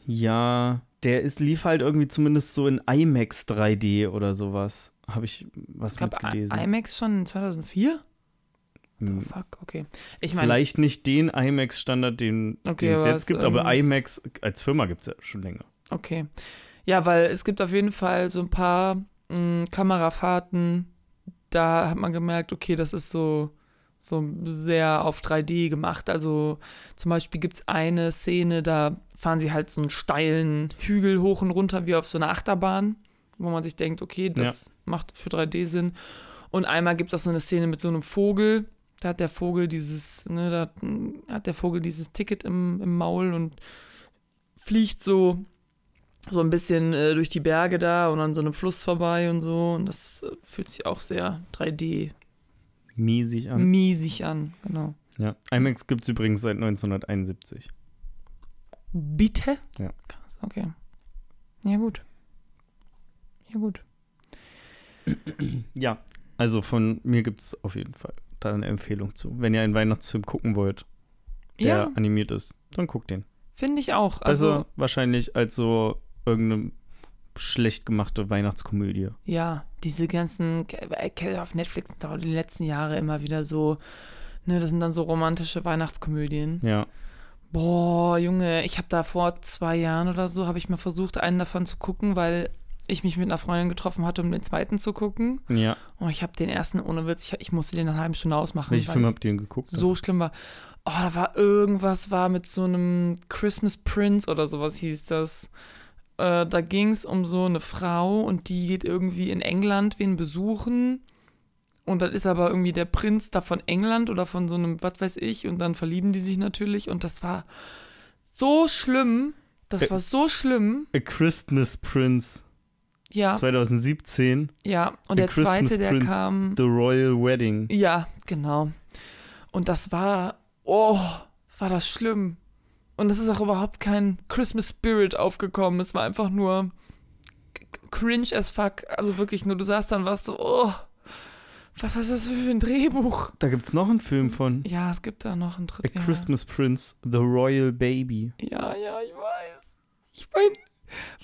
Ja, der ist, lief halt irgendwie zumindest so in IMAX 3D oder sowas. Habe ich was Es gab mitgelesen. IMAX schon in 2004? Hm, Fuck, okay. Ich meine, Vielleicht nicht den IMAX-Standard, den Okay, es jetzt gibt, aber IMAX als Firma gibt es ja schon länger. Okay. Ja, weil es gibt auf jeden Fall so ein paar mh, Kamerafahrten, da hat man gemerkt, okay, das ist so, so sehr auf 3D gemacht. Also zum Beispiel gibt es eine Szene, da fahren sie halt so einen steilen Hügel hoch und runter wie auf so einer Achterbahn, wo man sich denkt, okay, das macht für 3D Sinn. Und einmal gibt es so eine Szene mit so einem Vogel. Da hat der Vogel dieses, ne, da hat, der Vogel dieses Ticket im, im Maul und fliegt so so ein bisschen äh, durch die Berge da und an so einem Fluss vorbei und so. Und das äh, fühlt sich auch sehr 3D-miesig Miesig an. an. Genau. Ja. IMAX gibt es übrigens seit 1971. Bitte? Ja. Krass, okay. Ja, gut. Ja, gut. Ja. Also von mir gibt es auf jeden Fall da eine Empfehlung zu. Wenn ihr einen Weihnachtsfilm gucken wollt, der Ja, animiert ist, dann guckt den. finde ich auch. Also Also, wahrscheinlich als so irgendeine schlecht gemachte Weihnachtskomödie. ja, diese ganzen, äh, auf Netflix sind auch die letzten Jahre immer wieder so, ne, das sind dann so romantische Weihnachtskomödien. Ja. Boah, Junge, ich habe da vor zwei Jahren oder so, habe ich mal versucht, einen davon zu gucken, weil ich mich mit einer Freundin getroffen hatte, um den zweiten zu gucken. Ja. Und ich habe den ersten ohne Witz, ich, ich musste den nach einer halben Stunde ausmachen. Welchen Film habt ihr denn geguckt? so schlimm war. Oh, da war irgendwas, war mit so einem Christmas Prince oder sowas hieß das. Äh, da ging es um so eine Frau und die geht irgendwie in England wen besuchen. Und dann ist aber irgendwie der Prinz da von England oder von so einem, was weiß ich, und dann verlieben die sich natürlich. Und das war so schlimm. Das Ä- war so schlimm. A Christmas Prince Ja, 2017. ja. Und A der Christmas zweite, der Prince, kam. The Royal Wedding. Ja, genau. Und das war, oh, war das schlimm. Und es ist auch überhaupt kein Christmas Spirit aufgekommen. Es war einfach nur cringe as fuck. Also wirklich nur, du saßt dann, warst so, oh, was ist das für ein Drehbuch? Da gibt es noch einen Film von. Ja, es gibt da noch ein A drittes. Ja. Christmas Prince, The Royal Baby. ja, ja, ich weiß. Ich meine,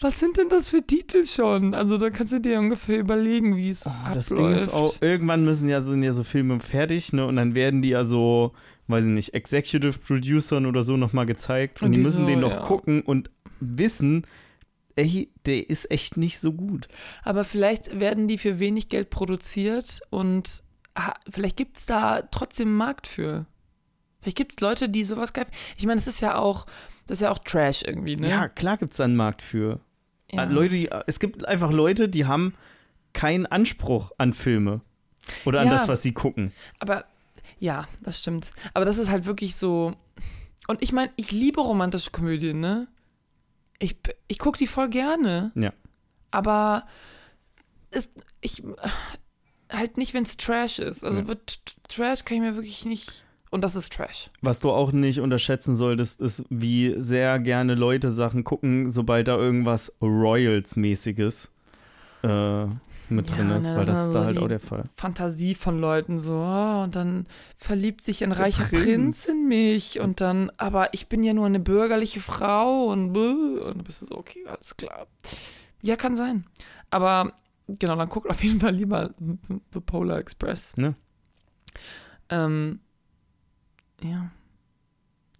was sind denn das für Titel schon? Also da kannst du dir ungefähr überlegen, wie es Oh, abläuft. das Ding ist auch, irgendwann müssen ja, sind ja so Filme fertig, ne? Und dann werden die ja so, weiß ich nicht, Executive Producern oder so nochmal gezeigt. Und, Und die die müssen so, den noch ja. gucken und wissen, ey, der ist echt nicht so gut. Aber vielleicht werden die für wenig Geld produziert und ah, vielleicht gibt es da trotzdem einen Markt für. Vielleicht gibt es Leute, die sowas geil. Ich meine, es ist ja auch, das ist ja auch Trash irgendwie, ne? Ja, klar gibt es da einen Markt für. Ja. Äh, Leute, die, es gibt einfach Leute, die haben keinen Anspruch an Filme. Oder an Ja. das, was sie gucken. Aber ja, das stimmt. Aber das ist halt wirklich so. Und ich meine, ich liebe romantische Komödien, ne? Ich, ich gucke die voll gerne. Ja. Aber es, ich halt nicht, wenn es Trash ist. Also Ja. Trash kann ich mir wirklich nicht. Und das ist Trash. Was du auch nicht unterschätzen solltest, ist, wie sehr gerne Leute Sachen gucken, sobald da irgendwas Royals-mäßiges äh, mit Ja, drin ist, ne, weil das ist so da halt die- auch der Fall. Fantasie von Leuten so, oh, und dann verliebt sich ein Der reicher Prinz. Prinz. in mich und dann, aber ich bin ja nur eine bürgerliche Frau und und dann bist du so, okay, alles klar. Ja, kann sein. Aber genau, dann guckt auf jeden Fall lieber The Polar Express. Ne? Ähm, ja.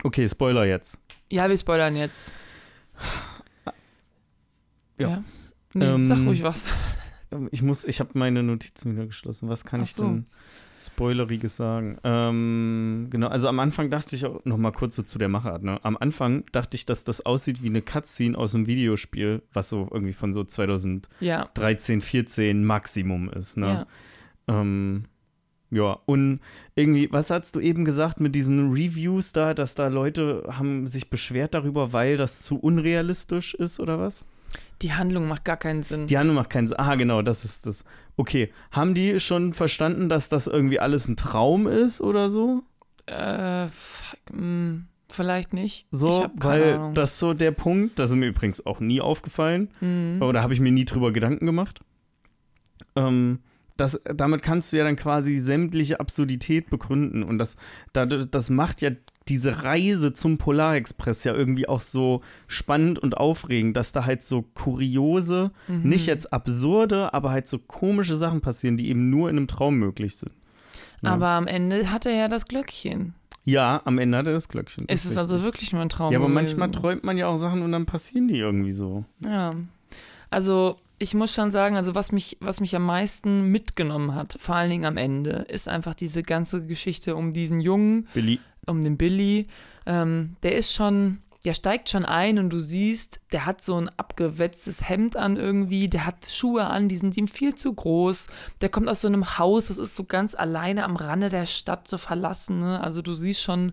Okay, Spoiler jetzt. Ja, wir spoilern jetzt. Ja. Nee, Ähm, sag ruhig was. Ähm, Ich muss, ich habe meine Notizen wieder geschlossen. Was kann Ach ich so. denn? Spoileriges sagen. Ähm, genau, also am Anfang dachte ich auch noch mal kurz so zu der Machart. Ne? Am Anfang dachte ich, dass das aussieht wie eine Cutscene aus einem Videospiel, was so irgendwie von so 2013, Ja, 14 Maximum ist. Ne? ja. Ähm, ja, und irgendwie, was hast du eben gesagt mit diesen Reviews da, dass da Leute haben sich beschwert darüber, weil das zu unrealistisch ist oder was? Die Handlung macht gar keinen Sinn. Die Handlung macht keinen Sinn. Ah, genau, das ist das. Okay, haben die schon verstanden, dass das irgendwie alles ein Traum ist oder so? Äh, mh, vielleicht nicht. ich So, weil Ahnung. das ist so der Punkt, das ist mir übrigens auch nie aufgefallen. Mhm. Oder habe ich mir nie drüber Gedanken gemacht. Ähm, das, damit kannst du ja dann quasi sämtliche Absurdität begründen. Und das, da- das macht ja diese Reise zum Polarexpress ja irgendwie auch so spannend und aufregend, dass da halt so kuriose, Mhm. nicht jetzt absurde, aber halt so komische Sachen passieren, die eben nur in einem Traum möglich sind. Ja. Aber am Ende hat er ja das Glöckchen. Ja, am Ende hat er das Glöckchen. das Es ist also wirklich nur ein Traum. Ja, aber manchmal träumt man ja auch Sachen und dann passieren die irgendwie so. Ja. Also, ich muss schon sagen, also was mich, was mich am meisten mitgenommen hat, vor allen Dingen am Ende, ist einfach diese ganze Geschichte um diesen Jungen, Billy. um den Billy. Ähm, der ist schon, der steigt schon ein und du siehst, der hat so ein abgewetztes Hemd an irgendwie, der hat Schuhe an, die sind ihm viel zu groß. Der kommt aus so einem Haus, das ist so ganz alleine am Rande der Stadt so verlassen. Ne? Also du siehst schon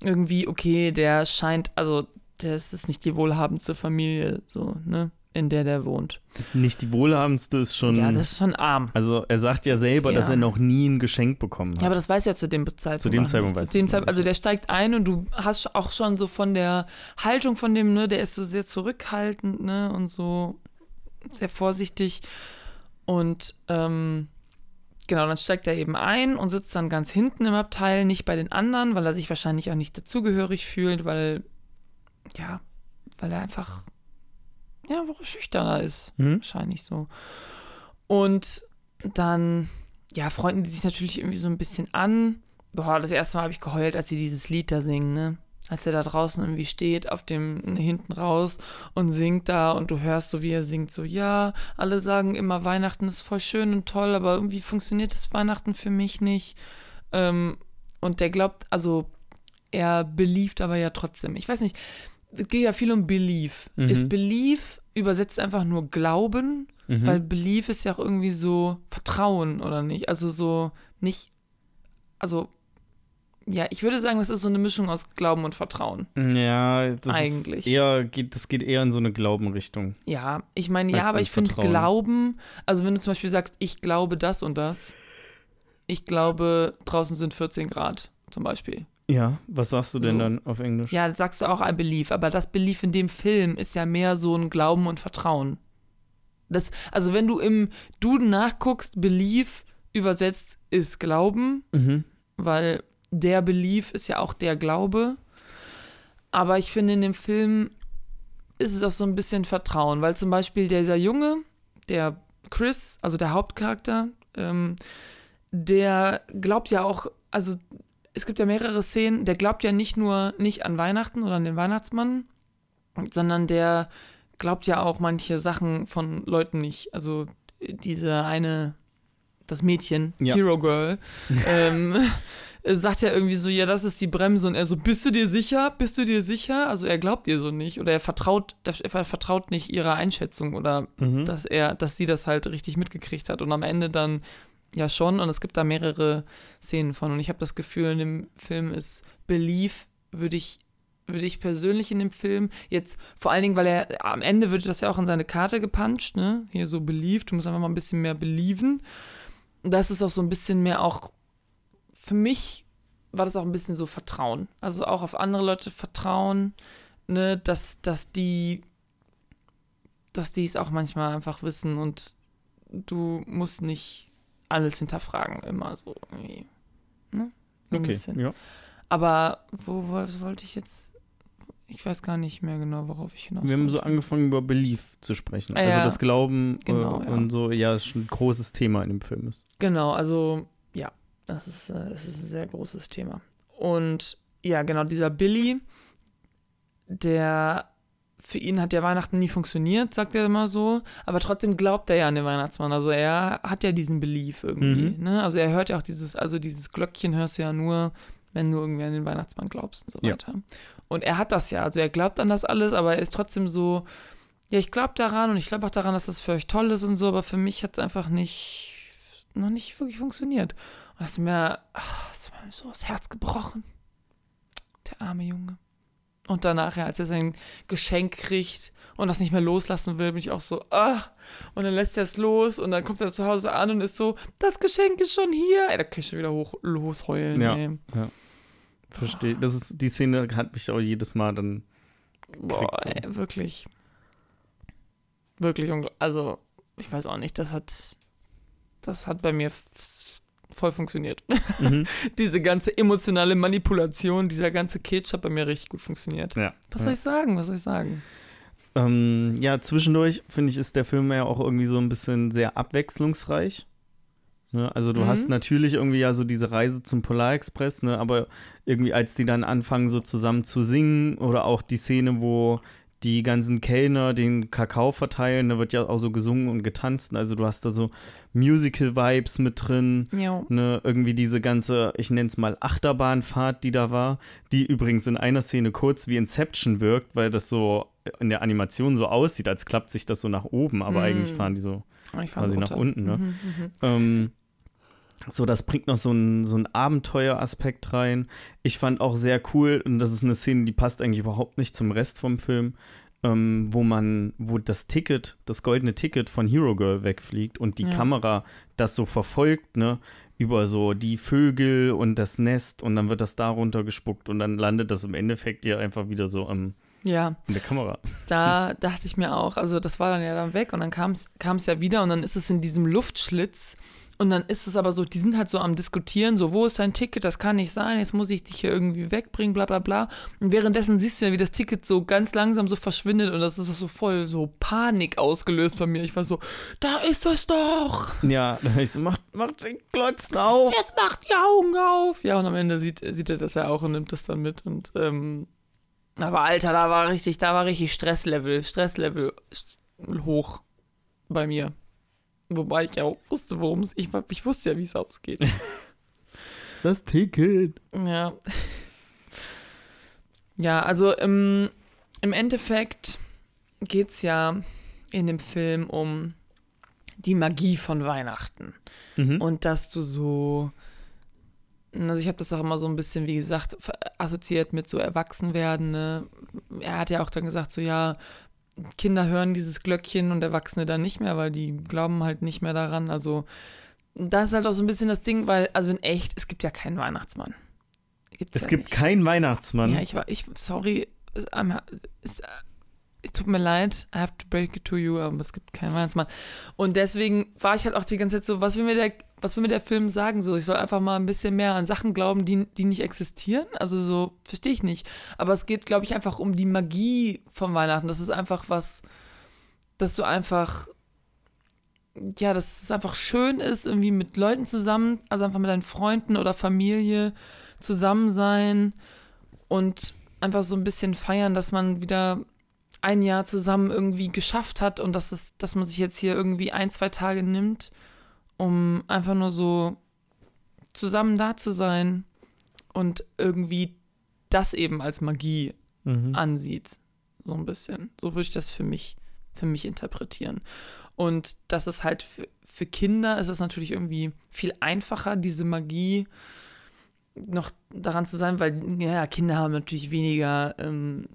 irgendwie, okay, der scheint, also das ist nicht die wohlhabendste Familie, so, ne, in der der wohnt. Nicht die wohlhabendste ist schon. Ja, das ist schon arm. Also er sagt ja selber, dass Ja. er noch nie ein Geschenk bekommen hat. Ja, aber das weiß ja zu dem Zeitpunkt. Zu dem Zeitpunkt weiß zu dem Zeitpunkt, Also der steigt ein und du hast auch schon so von der Haltung von dem, ne, der ist so sehr zurückhaltend, ne, und so sehr vorsichtig. Und ähm, genau, dann steigt er eben ein und sitzt dann ganz hinten im Abteil, nicht bei den anderen, weil er sich wahrscheinlich auch nicht dazugehörig fühlt, weil, ja, weil er einfach, ja, schüchterner ist. Hm? Wahrscheinlich so. Und dann, ja, freunden die sich natürlich irgendwie so ein bisschen an. Boah, das erste Mal habe ich geheult, als sie dieses Lied da singen, ne? Als er da draußen irgendwie steht, auf dem hinten raus und singt da und du hörst so, wie er singt, so, ja, alle sagen immer, Weihnachten ist voll schön und toll, aber irgendwie funktioniert das Weihnachten für mich nicht. Ähm, und der glaubt, also er beliebt aber ja trotzdem. Ich weiß nicht, es geht ja viel um Belief. Mhm. Ist Belief übersetzt einfach nur Glauben? Mhm. Weil Belief ist ja auch irgendwie so Vertrauen, oder nicht? Also so nicht, also ja, ich würde sagen, das ist so eine Mischung aus Glauben und Vertrauen. ja, das Eigentlich. Ist eher, geht, das geht eher in so eine Glaubenrichtung. Ja, ich meine, ja, aber ich finde. Glauben, also wenn du zum Beispiel sagst, ich glaube das und das, ich glaube, draußen sind 14 Grad, zum Beispiel. Ja, was sagst du denn So. dann auf Englisch? Ja, sagst du auch I believe, aber das Belief in dem Film ist ja mehr so ein Glauben und Vertrauen. Das, also wenn du im Duden nachguckst, Belief übersetzt ist Glauben, Mhm. weil der Belief ist ja auch der Glaube. Aber ich finde, in dem Film ist es auch so ein bisschen Vertrauen, weil zum Beispiel dieser Junge, der Chris, also der Hauptcharakter, ähm, der glaubt ja auch, also es gibt ja mehrere Szenen, der glaubt ja nicht nur nicht an Weihnachten oder an den Weihnachtsmann, sondern der glaubt ja auch manche Sachen von Leuten nicht. Also diese eine, das Mädchen, Ja. Hero Girl, ähm, sagt ja irgendwie so, ja, das ist die Bremse und er so, bist du dir sicher? Bist du dir sicher? Also er glaubt ihr so nicht oder er vertraut, er vertraut nicht ihrer Einschätzung oder Mhm. dass er, dass sie das halt richtig mitgekriegt hat und am Ende dann ja schon und es gibt da mehrere Szenen von und ich habe das Gefühl, in dem Film ist Belief, würde ich würde ich persönlich in dem Film jetzt vor allen Dingen, weil er am Ende würde das ja auch in seine Karte gepuncht, ne? Hier so Belief, du musst einfach mal ein bisschen mehr believen. Das ist auch so ein bisschen mehr auch für mich war das auch ein bisschen so Vertrauen. Also auch auf andere Leute vertrauen, ne, dass, dass die dass die es auch manchmal einfach wissen und du musst nicht alles hinterfragen, immer so irgendwie. Ne? Ein Okay, bisschen. ja. Aber wo, wo was wollte ich jetzt? Ich weiß gar nicht mehr genau, worauf ich hinaus Wir haben so wollte. angefangen, über Belief zu sprechen. Ah, also ja. das Glauben Genau, äh, ja. und so, ja, ist schon ein großes Thema in dem Film ist. Genau, also ja, das ist, äh, das ist ein sehr großes Thema. Und ja, genau, dieser Billy, der für ihn hat ja Weihnachten nie funktioniert, sagt er immer so, aber trotzdem glaubt er ja an den Weihnachtsmann. Also er hat ja diesen Belief irgendwie. Mhm. Ne? Also er hört ja auch dieses, also dieses Glöckchen hörst du ja nur, wenn du irgendwie an den Weihnachtsmann glaubst und so Ja. weiter. Und er hat das ja, also er glaubt an das alles, aber er ist trotzdem so, ja, ich glaube daran und ich glaube auch daran, dass das für euch toll ist und so, aber für mich hat es einfach nicht, noch nicht wirklich funktioniert. Und das ist mir, ach, das ist mir so das Herz gebrochen. Der arme Junge. Und danach, ja, als er sein Geschenk kriegt und das nicht mehr loslassen will, bin ich auch so, ach. Und dann lässt er es los und dann kommt er zu Hause an und ist so, das Geschenk ist schon hier. Ey, da kann ich schon wieder hoch losheulen. Ja. Ey. Verstehe. Das ist, die Szene hat mich auch jedes Mal dann. Boah, so. ey, wirklich. Wirklich, also, ich weiß auch nicht, das hat, das hat bei mir voll funktioniert. Mhm. Diese ganze emotionale Manipulation, dieser ganze Kitsch hat bei mir richtig gut funktioniert. Ja. Was soll ich sagen? Was soll ich sagen? Ähm, ja, zwischendurch, finde ich, ist der Film ja auch irgendwie so ein bisschen sehr abwechslungsreich. Ne? Also du Mhm. hast natürlich irgendwie ja so diese Reise zum Polarexpress, ne? aber irgendwie als die dann anfangen so zusammen zu singen oder auch die Szene, wo die ganzen Kellner den Kakao verteilen, da wird ja auch so gesungen und getanzt. Also du hast da so Musical-Vibes mit drin. Jo. Ne, irgendwie diese ganze, ich nenne es mal Achterbahnfahrt, die da war, die übrigens in einer Szene kurz wie Inception wirkt, weil das so in der Animation so aussieht, als klappt sich das so nach oben, aber Mm. eigentlich fahren die so. Ich Quasi nach unten, ne? Mhm, mhm. Ähm, so, das bringt noch so einen so einen Abenteueraspekt rein. Ich fand auch sehr cool, und das ist eine Szene, die passt eigentlich überhaupt nicht zum Rest vom Film, ähm, wo man, wo das Ticket, das goldene Ticket von Hero Girl wegfliegt und die Ja. Kamera das so verfolgt, ne, über so die Vögel und das Nest und dann wird das da runtergespuckt und dann landet das im Endeffekt ja einfach wieder so ähm, Ja, in der Kamera. da dachte ich mir auch, also das war dann ja dann weg und dann kam es ja wieder und dann ist es in diesem Luftschlitz und dann ist es aber so, die sind halt so am diskutieren, so, wo ist dein Ticket, das kann nicht sein, jetzt muss ich dich hier irgendwie wegbringen, bla bla bla. Und währenddessen siehst du ja, wie das Ticket so ganz langsam so verschwindet und das ist so voll so Panik ausgelöst bei mir. Ich war so, da ist es doch! Ja, da hab ich so, mach, mach den Glotzen auf. Jetzt macht die Augen auf! Ja, und am Ende sieht, sieht er das ja auch und nimmt das dann mit und, ähm, aber Alter, da war richtig, da war richtig Stresslevel, Stresslevel hoch bei mir. Wobei ich ja auch wusste, worum es, ich, ich wusste ja, wie es ausgeht. Das Ticket. Ja. Ja, also im, im Endeffekt geht es ja in dem Film um die Magie von Weihnachten. Mhm. Und dass du so. Also ich habe das auch immer so ein bisschen, wie gesagt, assoziiert mit so Erwachsenwerden. Ne? Er hat ja auch dann gesagt, so ja, Kinder hören dieses Glöckchen und Erwachsene dann nicht mehr, weil die glauben halt nicht mehr daran. Also das ist halt auch so ein bisschen das Ding, weil, also in echt, es gibt ja keinen Weihnachtsmann. Gibt's Es ja gibt nicht. keinen Weihnachtsmann. Ja, ich war, ich, sorry, es, es, tut mir leid, I have to break it to you, aber es gibt keinen Weihnachtsmann. Und deswegen war ich halt auch die ganze Zeit so, was will mir der, was will mir der Film sagen? So, ich soll einfach mal ein bisschen mehr an Sachen glauben, die, die nicht existieren. Also so, verstehe ich nicht. Aber es geht, glaube ich, einfach um die Magie von Weihnachten. Das ist einfach was, dass du einfach, ja, dass es einfach schön ist, irgendwie mit Leuten zusammen, also einfach mit deinen Freunden oder Familie zusammen sein und einfach so ein bisschen feiern, dass man wieder ein Jahr zusammen irgendwie geschafft hat und dass es, dass man sich jetzt hier irgendwie ein, zwei Tage nimmt, um einfach nur so zusammen da zu sein und irgendwie das eben als Magie Mhm. ansieht. So ein bisschen. So würde ich das für mich, für mich interpretieren. Und das ist halt für, für Kinder ist es natürlich irgendwie viel einfacher, diese Magie noch daran zu sein, weil ja, Kinder haben natürlich weniger, ähm,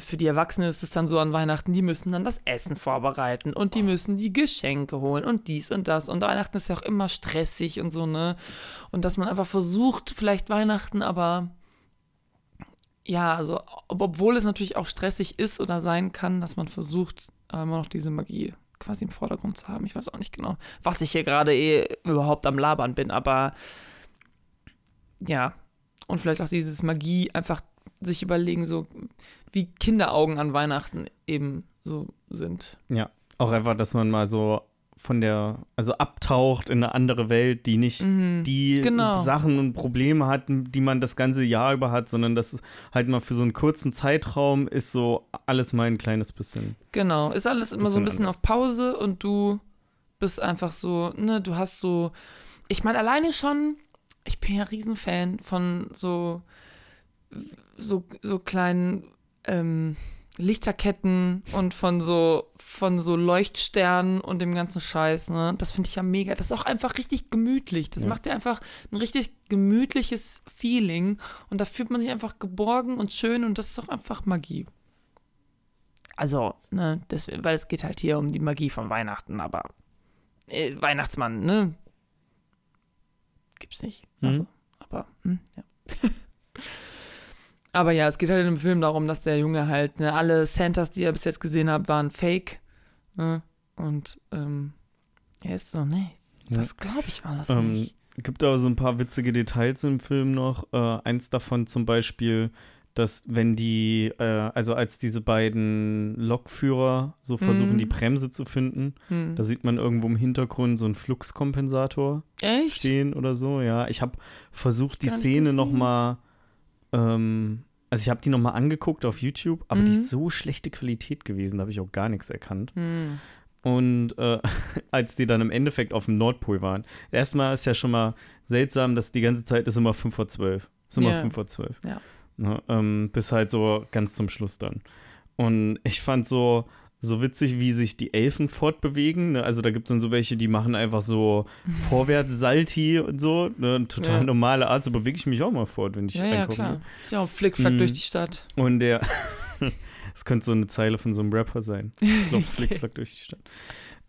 für die Erwachsenen ist es dann so an Weihnachten, die müssen dann das Essen vorbereiten und die müssen die Geschenke holen und dies und das. Und Weihnachten ist ja auch immer stressig und so, ne? Und dass man einfach versucht, vielleicht Weihnachten, aber ja, also ob, obwohl es natürlich auch stressig ist oder sein kann, dass man versucht, äh, immer noch diese Magie quasi im Vordergrund zu haben. Ich weiß auch nicht genau, was ich hier gerade eh überhaupt am Labern bin, aber ja. Und vielleicht auch dieses Magie einfach sich überlegen, so wie Kinderaugen an Weihnachten eben so sind. Ja, auch einfach, dass man mal so von der, also abtaucht in eine andere Welt, die nicht Mhm. die Genau. Sachen und Probleme hat, die man das ganze Jahr über hat, sondern das halt mal für so einen kurzen Zeitraum ist so alles mal ein kleines bisschen. Genau, ist alles immer so ein Bisschen bisschen auf Pause und du bist einfach so, ne, du hast so, ich meine, alleine schon, ich bin ja Riesenfan von so, so, so kleinen ähm, Lichterketten und von so, von so Leuchtsternen und dem ganzen Scheiß, ne, das finde ich ja mega, das ist auch einfach richtig gemütlich, das Ja. macht dir einfach ein richtig gemütliches Feeling und da fühlt man sich einfach geborgen und schön und das ist auch einfach Magie. Also, ne, das, weil es geht halt hier um die Magie von Weihnachten, aber äh, Weihnachtsmann, ne? Gibt's nicht. Mhm. Also, aber, hm, ja. aber ja, es geht halt in dem Film darum, dass der Junge halt, ne, alle Santas, die er bis jetzt gesehen hat, waren fake. Ne? Und, ähm, er ist so, nee, das glaube ich alles Ähm, nicht. Gibt aber so ein paar witzige Details im Film noch. Äh, eins davon zum Beispiel, dass wenn die, äh, also als diese beiden Lokführer so versuchen, Mhm. die Bremse zu finden, Hm. da sieht man irgendwo im Hintergrund so einen Fluxkompensator Echt? stehen oder so. Ja, ich habe versucht, die Szene noch mal, ähm, also ich habe die noch mal angeguckt auf YouTube, aber die Mhm. ist so schlechte Qualität gewesen, da habe ich auch gar nichts erkannt. Hm. Und äh, als die dann im Endeffekt auf dem Nordpol waren, erstmal ist ja schon mal seltsam, dass die ganze Zeit ist immer 5 vor 12. Ist immer Ja. 5 vor 12. Ja. Ne, ähm, bis halt so ganz zum Schluss dann. Und ich fand so, so witzig, wie sich die Elfen fortbewegen. Ne? Also da gibt es dann so welche, die machen einfach so Vorwärts-Salti und so. Ne? Eine total Ja. normale Art, so bewege ich mich auch mal fort, wenn ich Ja, ja, klar. Ist ja Flickflack Mhm. durch die Stadt. Und der, das könnte so eine Zeile von so einem Rapper sein. Ich glaube, Flickflack durch die Stadt.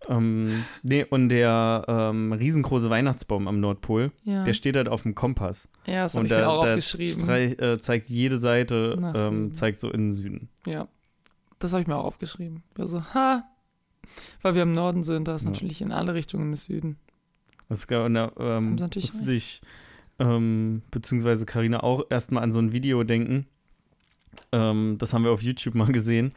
Ähm, nee, und der ähm, riesengroße Weihnachtsbaum am Nordpol, Ja, der steht halt auf dem Kompass. ja das habe und ich mir der, auch aufgeschrieben. äh, zeigt jede Seite, ähm, zeigt so in den Süden. Ja, das habe ich mir auch aufgeschrieben. Also, ha, weil wir im Norden sind, da ist Ja. natürlich in alle Richtungen des Süden. Das ist und da, ähm, natürlich musste ich, ähm, beziehungsweise Karina auch erstmal an so ein Video denken. Ähm, das haben wir auf YouTube mal gesehen.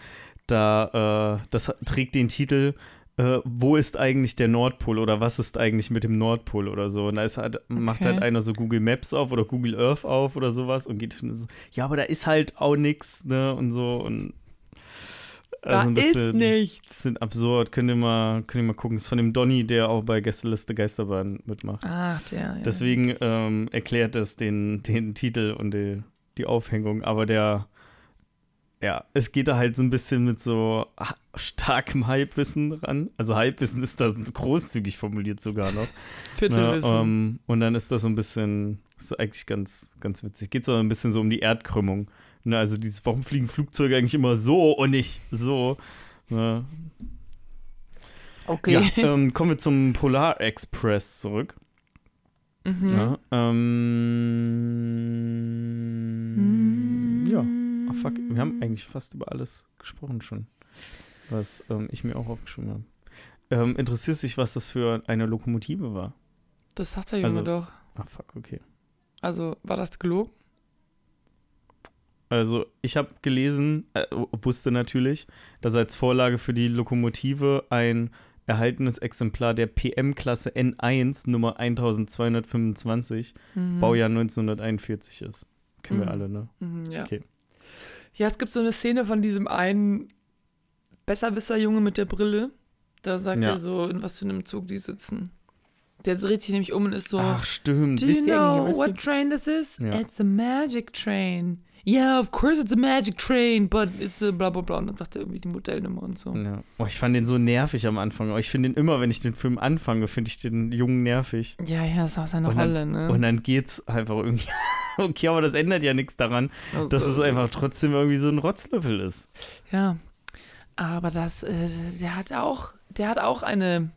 Da, äh, das trägt den Titel äh, Wo ist eigentlich der Nordpol oder was ist eigentlich mit dem Nordpol oder so. Und da ist halt, macht Okay. halt einer so Google Maps auf oder Google Earth auf oder sowas und geht hin und so, ja, aber da ist halt auch nix, ne? Und so und da ein bisschen, ist nichts. sind absurd. Könnt ihr mal, könnt ihr mal gucken. Das ist von dem Donny, der auch bei Gästeliste Geisterbahn mitmacht. Ach, der, ja. Deswegen ähm, erklärt es den, den Titel und die, die Aufhängung. Aber der, ja, es geht da halt so ein bisschen mit so ha- starkem Halbwissen ran. Also Halbwissen ist da so großzügig formuliert sogar noch. Viertelwissen. Ähm, und dann ist das so ein bisschen, ist eigentlich ganz, ganz witzig. Geht so ein bisschen so um die Erdkrümmung. Ne? Also dieses, warum fliegen Flugzeuge eigentlich immer so und nicht so? Ne? okay. Ja, ähm, kommen wir zum Polar Express zurück. mhm. Ja, ähm, ja. Ah, fuck, wir haben eigentlich fast über alles gesprochen schon, was ähm, ich mir auch aufgeschrieben habe. Ähm, interessiert sich, was das für eine Lokomotive war? Das sagt der Junge Also- doch. Ah, fuck, okay. Also, war das gelogen? Also, ich habe gelesen, äh, wusste natürlich, dass als Vorlage für die Lokomotive ein erhaltenes Exemplar der PM-Klasse N1 Nummer 1225, Mhm. Baujahr 1941 ist. Kennen wir Mhm. alle, ne? Mhm, ja. Okay. Ja, es gibt so eine Szene von diesem einen Besserwisser-Junge mit der Brille. Da sagt Ja. er so, in was für einem Zug die sitzen. Der dreht sich nämlich um und ist so, Ach, stimmt. Do you know what train this is? Ja. It's a magic train. Yeah, of course it's a magic train, but it's a bla bla bla. Und dann sagt er irgendwie die Modellnummer und so. Ja. Oh, ich fand den so nervig am Anfang. Aber ich finde den immer, wenn ich den Film anfange, finde ich den Jungen nervig. Ja, ja, das war seine Und dann- Rolle, ne? Und dann geht's einfach irgendwie. okay, aber das ändert ja nichts daran, Also, dass es einfach trotzdem irgendwie so ein Rotzlöffel ist. Ja. Aber das, äh, der hat auch, der hat auch eine,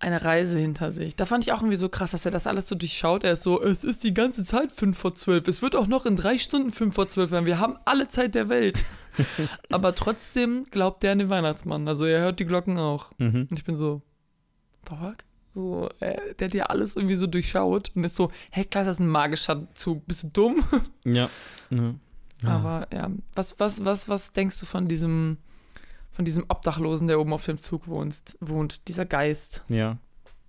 eine Reise hinter sich. Da fand ich auch irgendwie so krass, dass er das alles so durchschaut. Er ist so, es ist die ganze Zeit 5 vor 12. Es wird auch noch in drei Stunden 5 vor 12 werden. Wir haben alle Zeit der Welt. Aber trotzdem glaubt er an den Weihnachtsmann. Also er hört die Glocken auch. Mhm. Und ich bin so, fuck? So, äh, der hat ja alles irgendwie so durchschaut und ist so, hey, klar, das ist ein magischer Zug. Bist du dumm? Ja. ja. Ja. Aber ja, was, was, was, was denkst du von diesem, von diesem Obdachlosen, der oben auf dem Zug wohnt, wohnt dieser Geist. Ja.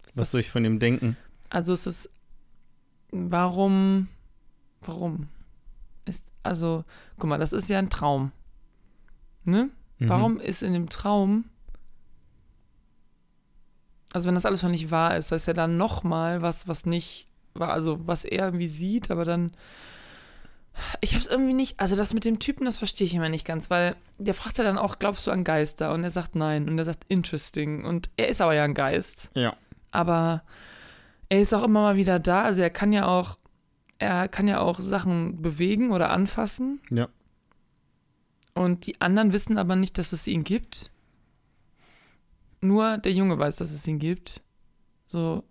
Was, Was- soll ich von ihm denken? Also es ist, warum, warum ist, also, guck mal, das ist ja ein Traum. Ne? Mhm. Warum ist in dem Traum, also wenn das alles schon nicht wahr ist, da ist ja dann nochmal was, was nicht war, also was er irgendwie sieht, aber dann, ich hab's irgendwie nicht, also das mit dem Typen, das verstehe ich immer nicht ganz, weil der fragt ja dann auch, glaubst du an Geister? Und er sagt nein und er sagt interesting und er ist aber ja ein Geist Ja. aber er ist auch immer mal wieder da. Also er kann ja auch, er kann ja auch Sachen bewegen oder anfassen. Ja. Und die anderen wissen aber nicht, dass es ihn gibt. Nur der Junge weiß, dass es ihn gibt. So,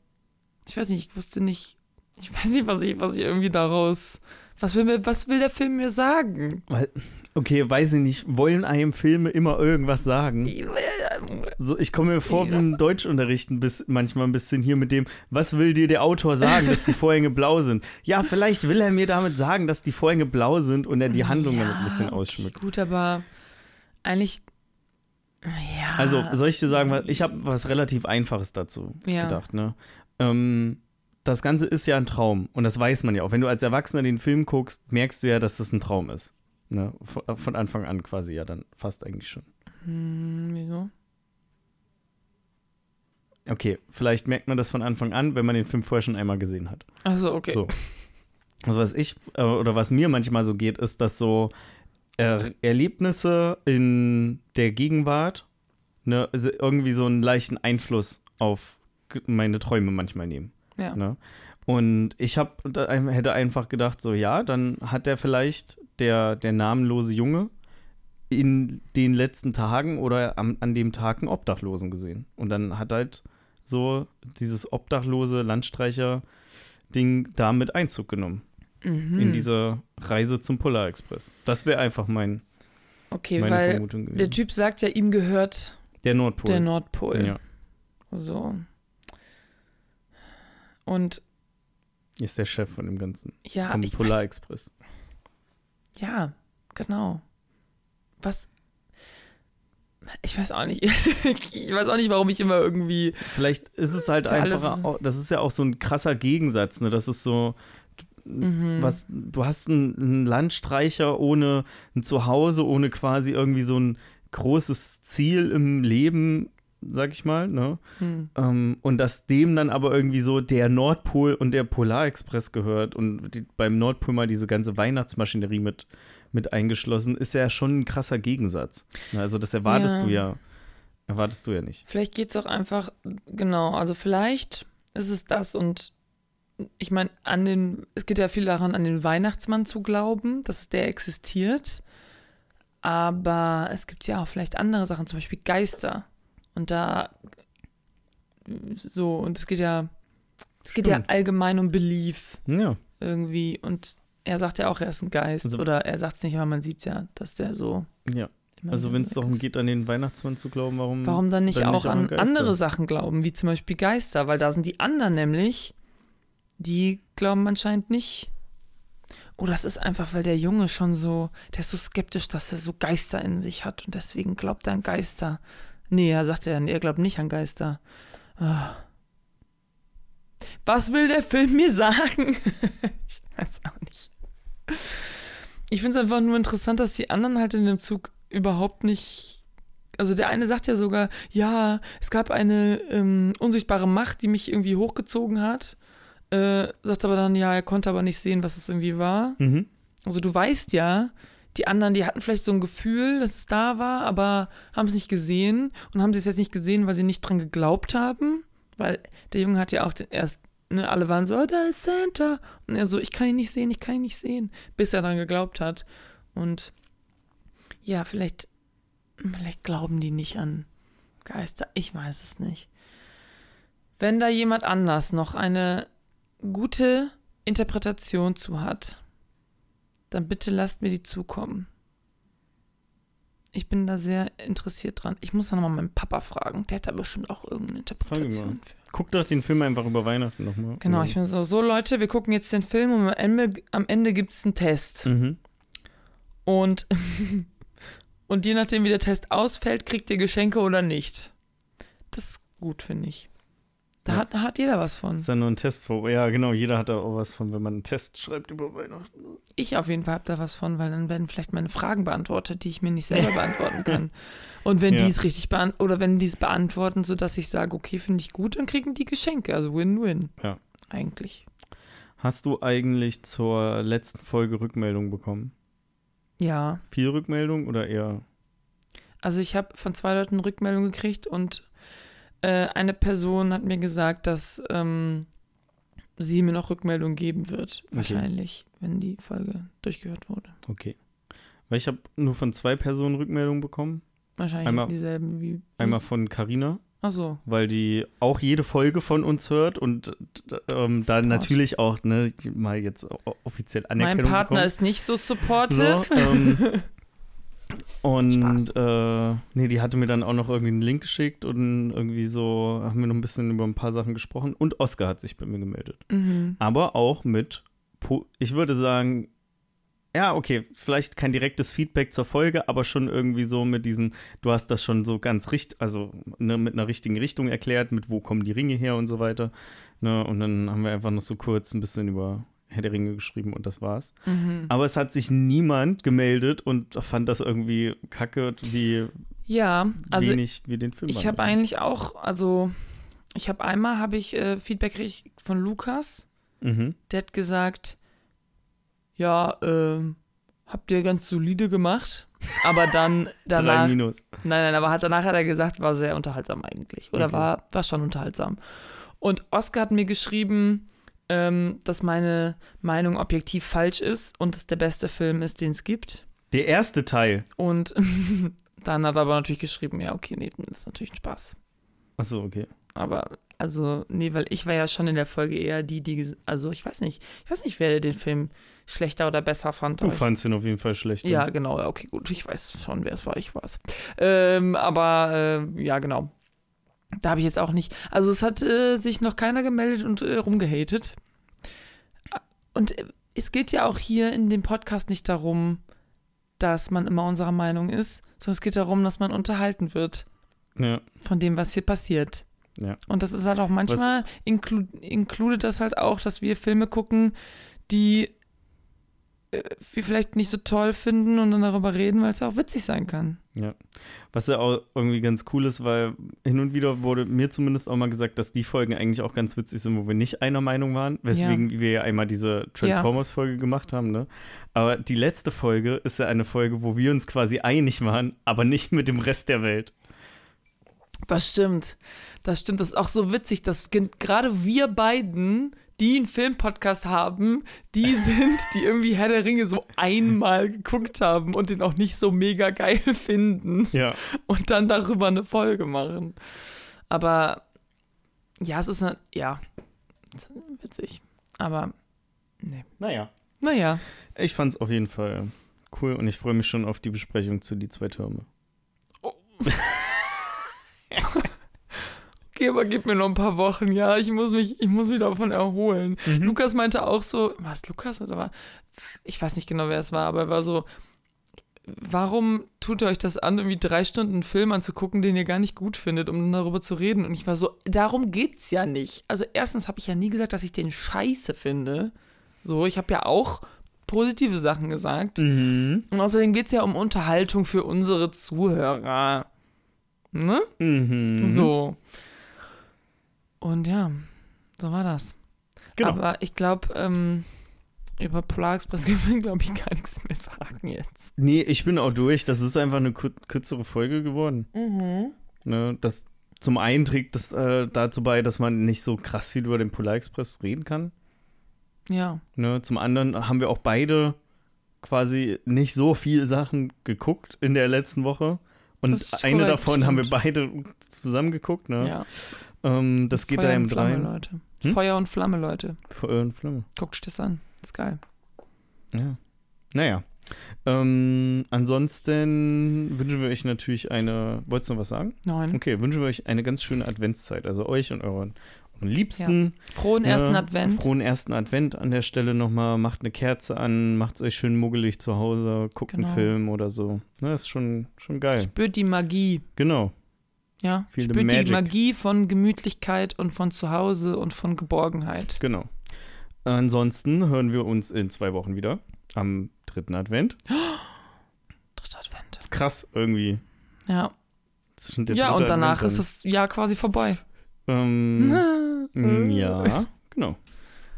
ich weiß nicht, ich wusste nicht, ich weiß nicht, was ich, was ich irgendwie daraus, was will mir, was will der Film mir sagen? Weil, okay, weiß ich nicht, wollen einem Filme immer irgendwas sagen? So, ich komme mir vor wie im Deutschunterricht ein bisschen, manchmal ein bisschen hier mit dem, was will dir der Autor sagen, dass die Vorhänge blau sind? Ja, vielleicht will er mir damit sagen, dass die Vorhänge blau sind und er die Handlung damit ein bisschen ausschmückt. Gut, aber eigentlich, ja. Also, soll ich dir sagen, ich habe was relativ Einfaches dazu Ja. gedacht, ne? Ähm, das Ganze ist ja ein Traum und das weiß man ja auch. Wenn du als Erwachsener den Film guckst, merkst du ja, dass das ein Traum ist. Ne? Von, von Anfang an quasi ja dann fast eigentlich schon. Hm, wieso? Okay, vielleicht merkt man das von Anfang an, wenn man den Film vorher schon einmal gesehen hat. Achso, okay. So. Also was ich äh, oder was mir manchmal so geht, ist, dass so er Erlebnisse in der Gegenwart ne, also irgendwie so einen leichten Einfluss auf meine Träume manchmal nehmen. Ja. Ne? Und ich hab, hätte einfach gedacht, so ja, dann hat er vielleicht der, der namenlose Junge in den letzten Tagen oder am, an dem Tag einen Obdachlosen gesehen. Und dann hat halt so dieses obdachlose Landstreicher-Ding damit Einzug genommen Mhm. in diese Reise zum Polar Express. Das wäre einfach mein, Okay, meine weil Vermutung gewesen. der Typ sagt ja, ihm gehört der Nordpol. der Nordpol. ja, So. Und ist der Chef von dem Ganzen. ja, vom Polar weiß, Express. ja, genau. Was? Ich weiß auch nicht. ich weiß auch nicht, warum ich immer irgendwie. Vielleicht ist es halt Für alles- einfach, auch, das ist ja auch so ein krasser Gegensatz, ne? Das ist so, Mhm. was, du hast einen, einen Landstreicher ohne ein Zuhause, ohne quasi irgendwie so ein großes Ziel im Leben, sag ich mal, ne? Hm. Ähm, und dass dem dann aber irgendwie so der Nordpol und der Polarexpress gehört und die, beim Nordpol mal diese ganze Weihnachtsmaschinerie mit, mit eingeschlossen, ist ja schon ein krasser Gegensatz. Na, Also das erwartest Ja. du ja, erwartest du ja nicht. Vielleicht geht es auch einfach, genau, also vielleicht ist es das und ich meine, an den, es geht ja viel daran, an den Weihnachtsmann zu glauben, dass der existiert. Aber es gibt ja auch vielleicht andere Sachen, zum Beispiel Geister. Und da so, und es geht ja, es geht ja Stimmt. allgemein um Belief Ja, irgendwie. Und er sagt ja auch, er ist ein Geist. Also- Oder er sagt es nicht, aber man sieht ja, dass der so. ja. Also so wenn es darum geht, an den Weihnachtsmann zu glauben, warum? Warum dann nicht dann auch nicht auch an Geister? andere Sachen glauben, wie zum Beispiel Geister? Weil da sind die anderen nämlich, die glauben anscheinend nicht. Oder es ist einfach, weil der Junge schon so, der ist so skeptisch, dass er so Geister in sich hat und deswegen glaubt er an Geister. Nee, er sagt nee, er glaubt nicht an Geister. Ah. Was will der Film mir sagen? ich weiß auch nicht. Ich finde es einfach nur interessant, dass die anderen halt in dem Zug überhaupt nicht. Also der eine sagt ja sogar, ja, es gab eine ähm, unsichtbare Macht, die mich irgendwie hochgezogen hat. Äh, sagt aber dann, ja, er konnte aber nicht sehen, was es irgendwie war. Mhm. Also du weißt ja, die anderen, die hatten vielleicht so ein Gefühl, dass es da war, aber haben es nicht gesehen und haben sie es jetzt nicht gesehen, weil sie nicht dran geglaubt haben. Weil der Junge hat ja auch den, erst, ne, alle waren so, oh, da ist Santa. Und er so, ich kann ihn nicht sehen, ich kann ihn nicht sehen, bis er dran geglaubt hat. Und ja, vielleicht, vielleicht glauben die nicht an Geister. Ich weiß es nicht. Wenn da jemand anders noch eine gute Interpretation zu hat, dann bitte lasst mir die zukommen. Ich bin da sehr interessiert dran. Ich muss dann nochmal meinen Papa fragen. Der hat da bestimmt auch irgendeine Interpretation für. Guck doch den Film einfach über Weihnachten nochmal. Genau, ich bin so, so Leute, wir gucken jetzt den Film und am Ende, am Ende gibt es einen Test. Mhm. Und, und je nachdem, wie der Test ausfällt, kriegt ihr Geschenke oder nicht. Das ist gut, finde ich. Da, Ja. hat, hat jeder was von. Ist ja nur ein Test vor. Ja, genau, jeder hat da auch was von, wenn man einen Test schreibt über Weihnachten. Ich auf jeden Fall habe da was von, weil dann werden vielleicht meine Fragen beantwortet, die ich mir nicht selber beantworten kann. Und wenn Ja. die es richtig beantworten, oder wenn die es beantworten, sodass ich sage, okay, finde ich gut, dann kriegen die Geschenke. Also Win-Win. Ja. Eigentlich. Hast du eigentlich zur letzten Folge Rückmeldung bekommen? Ja. Viel Rückmeldung oder eher? Also ich habe von zwei Leuten Rückmeldung gekriegt und äh, eine Person hat mir gesagt, dass ähm, sie mir noch Rückmeldung geben wird. Okay. Wahrscheinlich, wenn die Folge durchgehört wurde. Okay. Weil ich habe nur von zwei Personen Rückmeldung bekommen. Wahrscheinlich Einmal- dieselben wie. Einmal ich. von Carina, Ach so. weil die auch jede Folge von uns hört und ähm, da Support. natürlich auch ne, mal jetzt offiziell Anerkennung Mein Partner bekommt. ist nicht so supportive. So, ähm, und äh, nee, die hatte mir dann auch noch irgendwie einen Link geschickt und irgendwie so haben wir noch ein bisschen über ein paar Sachen gesprochen. Und Oscar hat sich bei mir gemeldet. mhm. Aber auch mit, ich würde sagen, ja, okay, vielleicht kein direktes Feedback zur Folge, aber schon irgendwie so mit diesen, du hast das schon so ganz richtig, also ne, mit einer richtigen Richtung erklärt, mit wo kommen die Ringe her und so weiter. Ne, und dann haben wir einfach noch so kurz ein bisschen über Herr der Ringe geschrieben und das war's. Mhm. Aber es hat sich niemand gemeldet und fand das irgendwie kacke, wie Ja, also wenig wir den Film ich habe eigentlich auch, also ich habe einmal habe ich äh, Feedback gekriegt von Lukas. Mhm. Der hat gesagt, ja, ähm, habt ihr ganz solide gemacht, aber dann Drei danach, nein, Minus. nein, aber hat, danach hat er gesagt, war sehr unterhaltsam eigentlich oder Okay. war, war schon unterhaltsam. Und Oscar hat mir geschrieben, ähm, dass meine Meinung objektiv falsch ist und es der beste Film ist, den es gibt. Der erste Teil. Und dann hat er aber natürlich geschrieben, ja, okay, nee, das ist natürlich ein Spaß. Achso, okay. Aber, also, nee, weil ich war ja schon in der Folge eher die, die, also ich weiß nicht, ich weiß nicht, wer den Film schlechter oder besser fand. Du fandst ihn auf jeden Fall schlecht. Ja, genau, okay, gut, ich weiß schon, wer es war, ich war es. Ähm, aber, äh, ja, genau. Da habe ich jetzt auch nicht, also es hat äh, sich noch keiner gemeldet und äh, rumgehatet. Und äh, es geht ja auch hier in dem Podcast nicht darum, dass man immer unserer Meinung ist, sondern es geht darum, dass man unterhalten wird Ja. von dem, was hier passiert. Ja. Und das ist halt auch manchmal, inklu inkludiert das halt auch, dass wir Filme gucken, die wir vielleicht nicht so toll finden und dann darüber reden, weil es ja auch witzig sein kann. Was ja auch irgendwie ganz cool ist, weil hin und wieder wurde mir zumindest auch mal gesagt, dass die Folgen eigentlich auch ganz witzig sind, wo wir nicht einer Meinung waren, weswegen wir ja einmal diese Transformers-Folge gemacht haben, ne? Aber die letzte Folge ist ja eine Folge, wo wir uns quasi einig waren, aber nicht mit dem Rest der Welt. Das stimmt. Das stimmt. Das ist auch so witzig, dass gerade wir beiden, die einen Filmpodcast haben, die sind, die irgendwie Herr der Ringe so einmal geguckt haben und den auch nicht so mega geil finden Ja. und dann darüber eine Folge machen. Aber ja, es ist eine, ja, es ist witzig. Aber nee. Naja. Naja, Ich fand's auf jeden Fall cool und ich freue mich schon auf die Besprechung zu die zwei Türme. okay, aber gib mir noch ein paar Wochen, ja. Ich muss mich, ich muss mich davon erholen. Lukas meinte auch so, was Lukas oder war? Ich weiß nicht genau, wer es war, aber er war so, warum tut ihr euch das an, irgendwie drei Stunden einen Film anzugucken, den ihr gar nicht gut findet, um dann darüber zu reden? Und ich war so, darum geht's ja nicht. Also erstens habe ich ja nie gesagt, dass ich den scheiße finde. So, ich habe ja auch positive Sachen gesagt. Mhm. Und außerdem geht's ja um Unterhaltung für unsere Zuhörer. Ne? Mhm. So. Und ja, so war das. Genau. Aber ich glaube, ähm, über Polar Express können wir, glaube ich, gar nichts mehr sagen jetzt. Nee, ich bin auch durch. Das ist einfach eine kur kürzere Folge geworden. Ne, das zum einen trägt das äh, dazu bei, dass man nicht so krass viel über den Polar Express reden kann. Ja. Ne, zum anderen haben wir auch beide quasi nicht so viel Sachen geguckt in der letzten Woche. Und eine korrekt, davon haben wir stimmt. beide zusammen geguckt. Ne? ja. Ähm, das geht Feuer da und im Flamme, Dreien. Leute. Hm? Feuer und Flamme, Leute. Feuer und Flamme. Guckt euch das an. ist geil. Ja. Naja. Ähm, ansonsten wünschen wir euch natürlich eine. Wolltest du noch was sagen? Neun. Okay, wünschen wir euch eine ganz schöne Adventszeit. Also euch und euren Liebsten. Frohen ersten Ja, Advent. Frohen ersten Advent an der Stelle nochmal. Macht eine Kerze an, macht es euch schön muggelig zu Hause, guckt Genau. einen Film oder so. Ne, ist schon, schon geil. Spürt die Magie. Genau. Ja, Feel spürt die magic. Magie von Gemütlichkeit und von Zuhause und von Geborgenheit. Genau. Ansonsten hören wir uns in zwei Wochen wieder. Am dritten Advent. Dritter Advent. ist krass irgendwie. Ja, Das ja und danach Advent ist das Jahr quasi vorbei. Ähm, mm, ja, genau.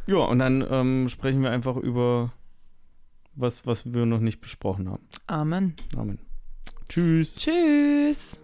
Ja, und dann ähm, sprechen wir einfach über was, was wir noch nicht besprochen haben. Amen. Amen. Tschüss. Tschüss.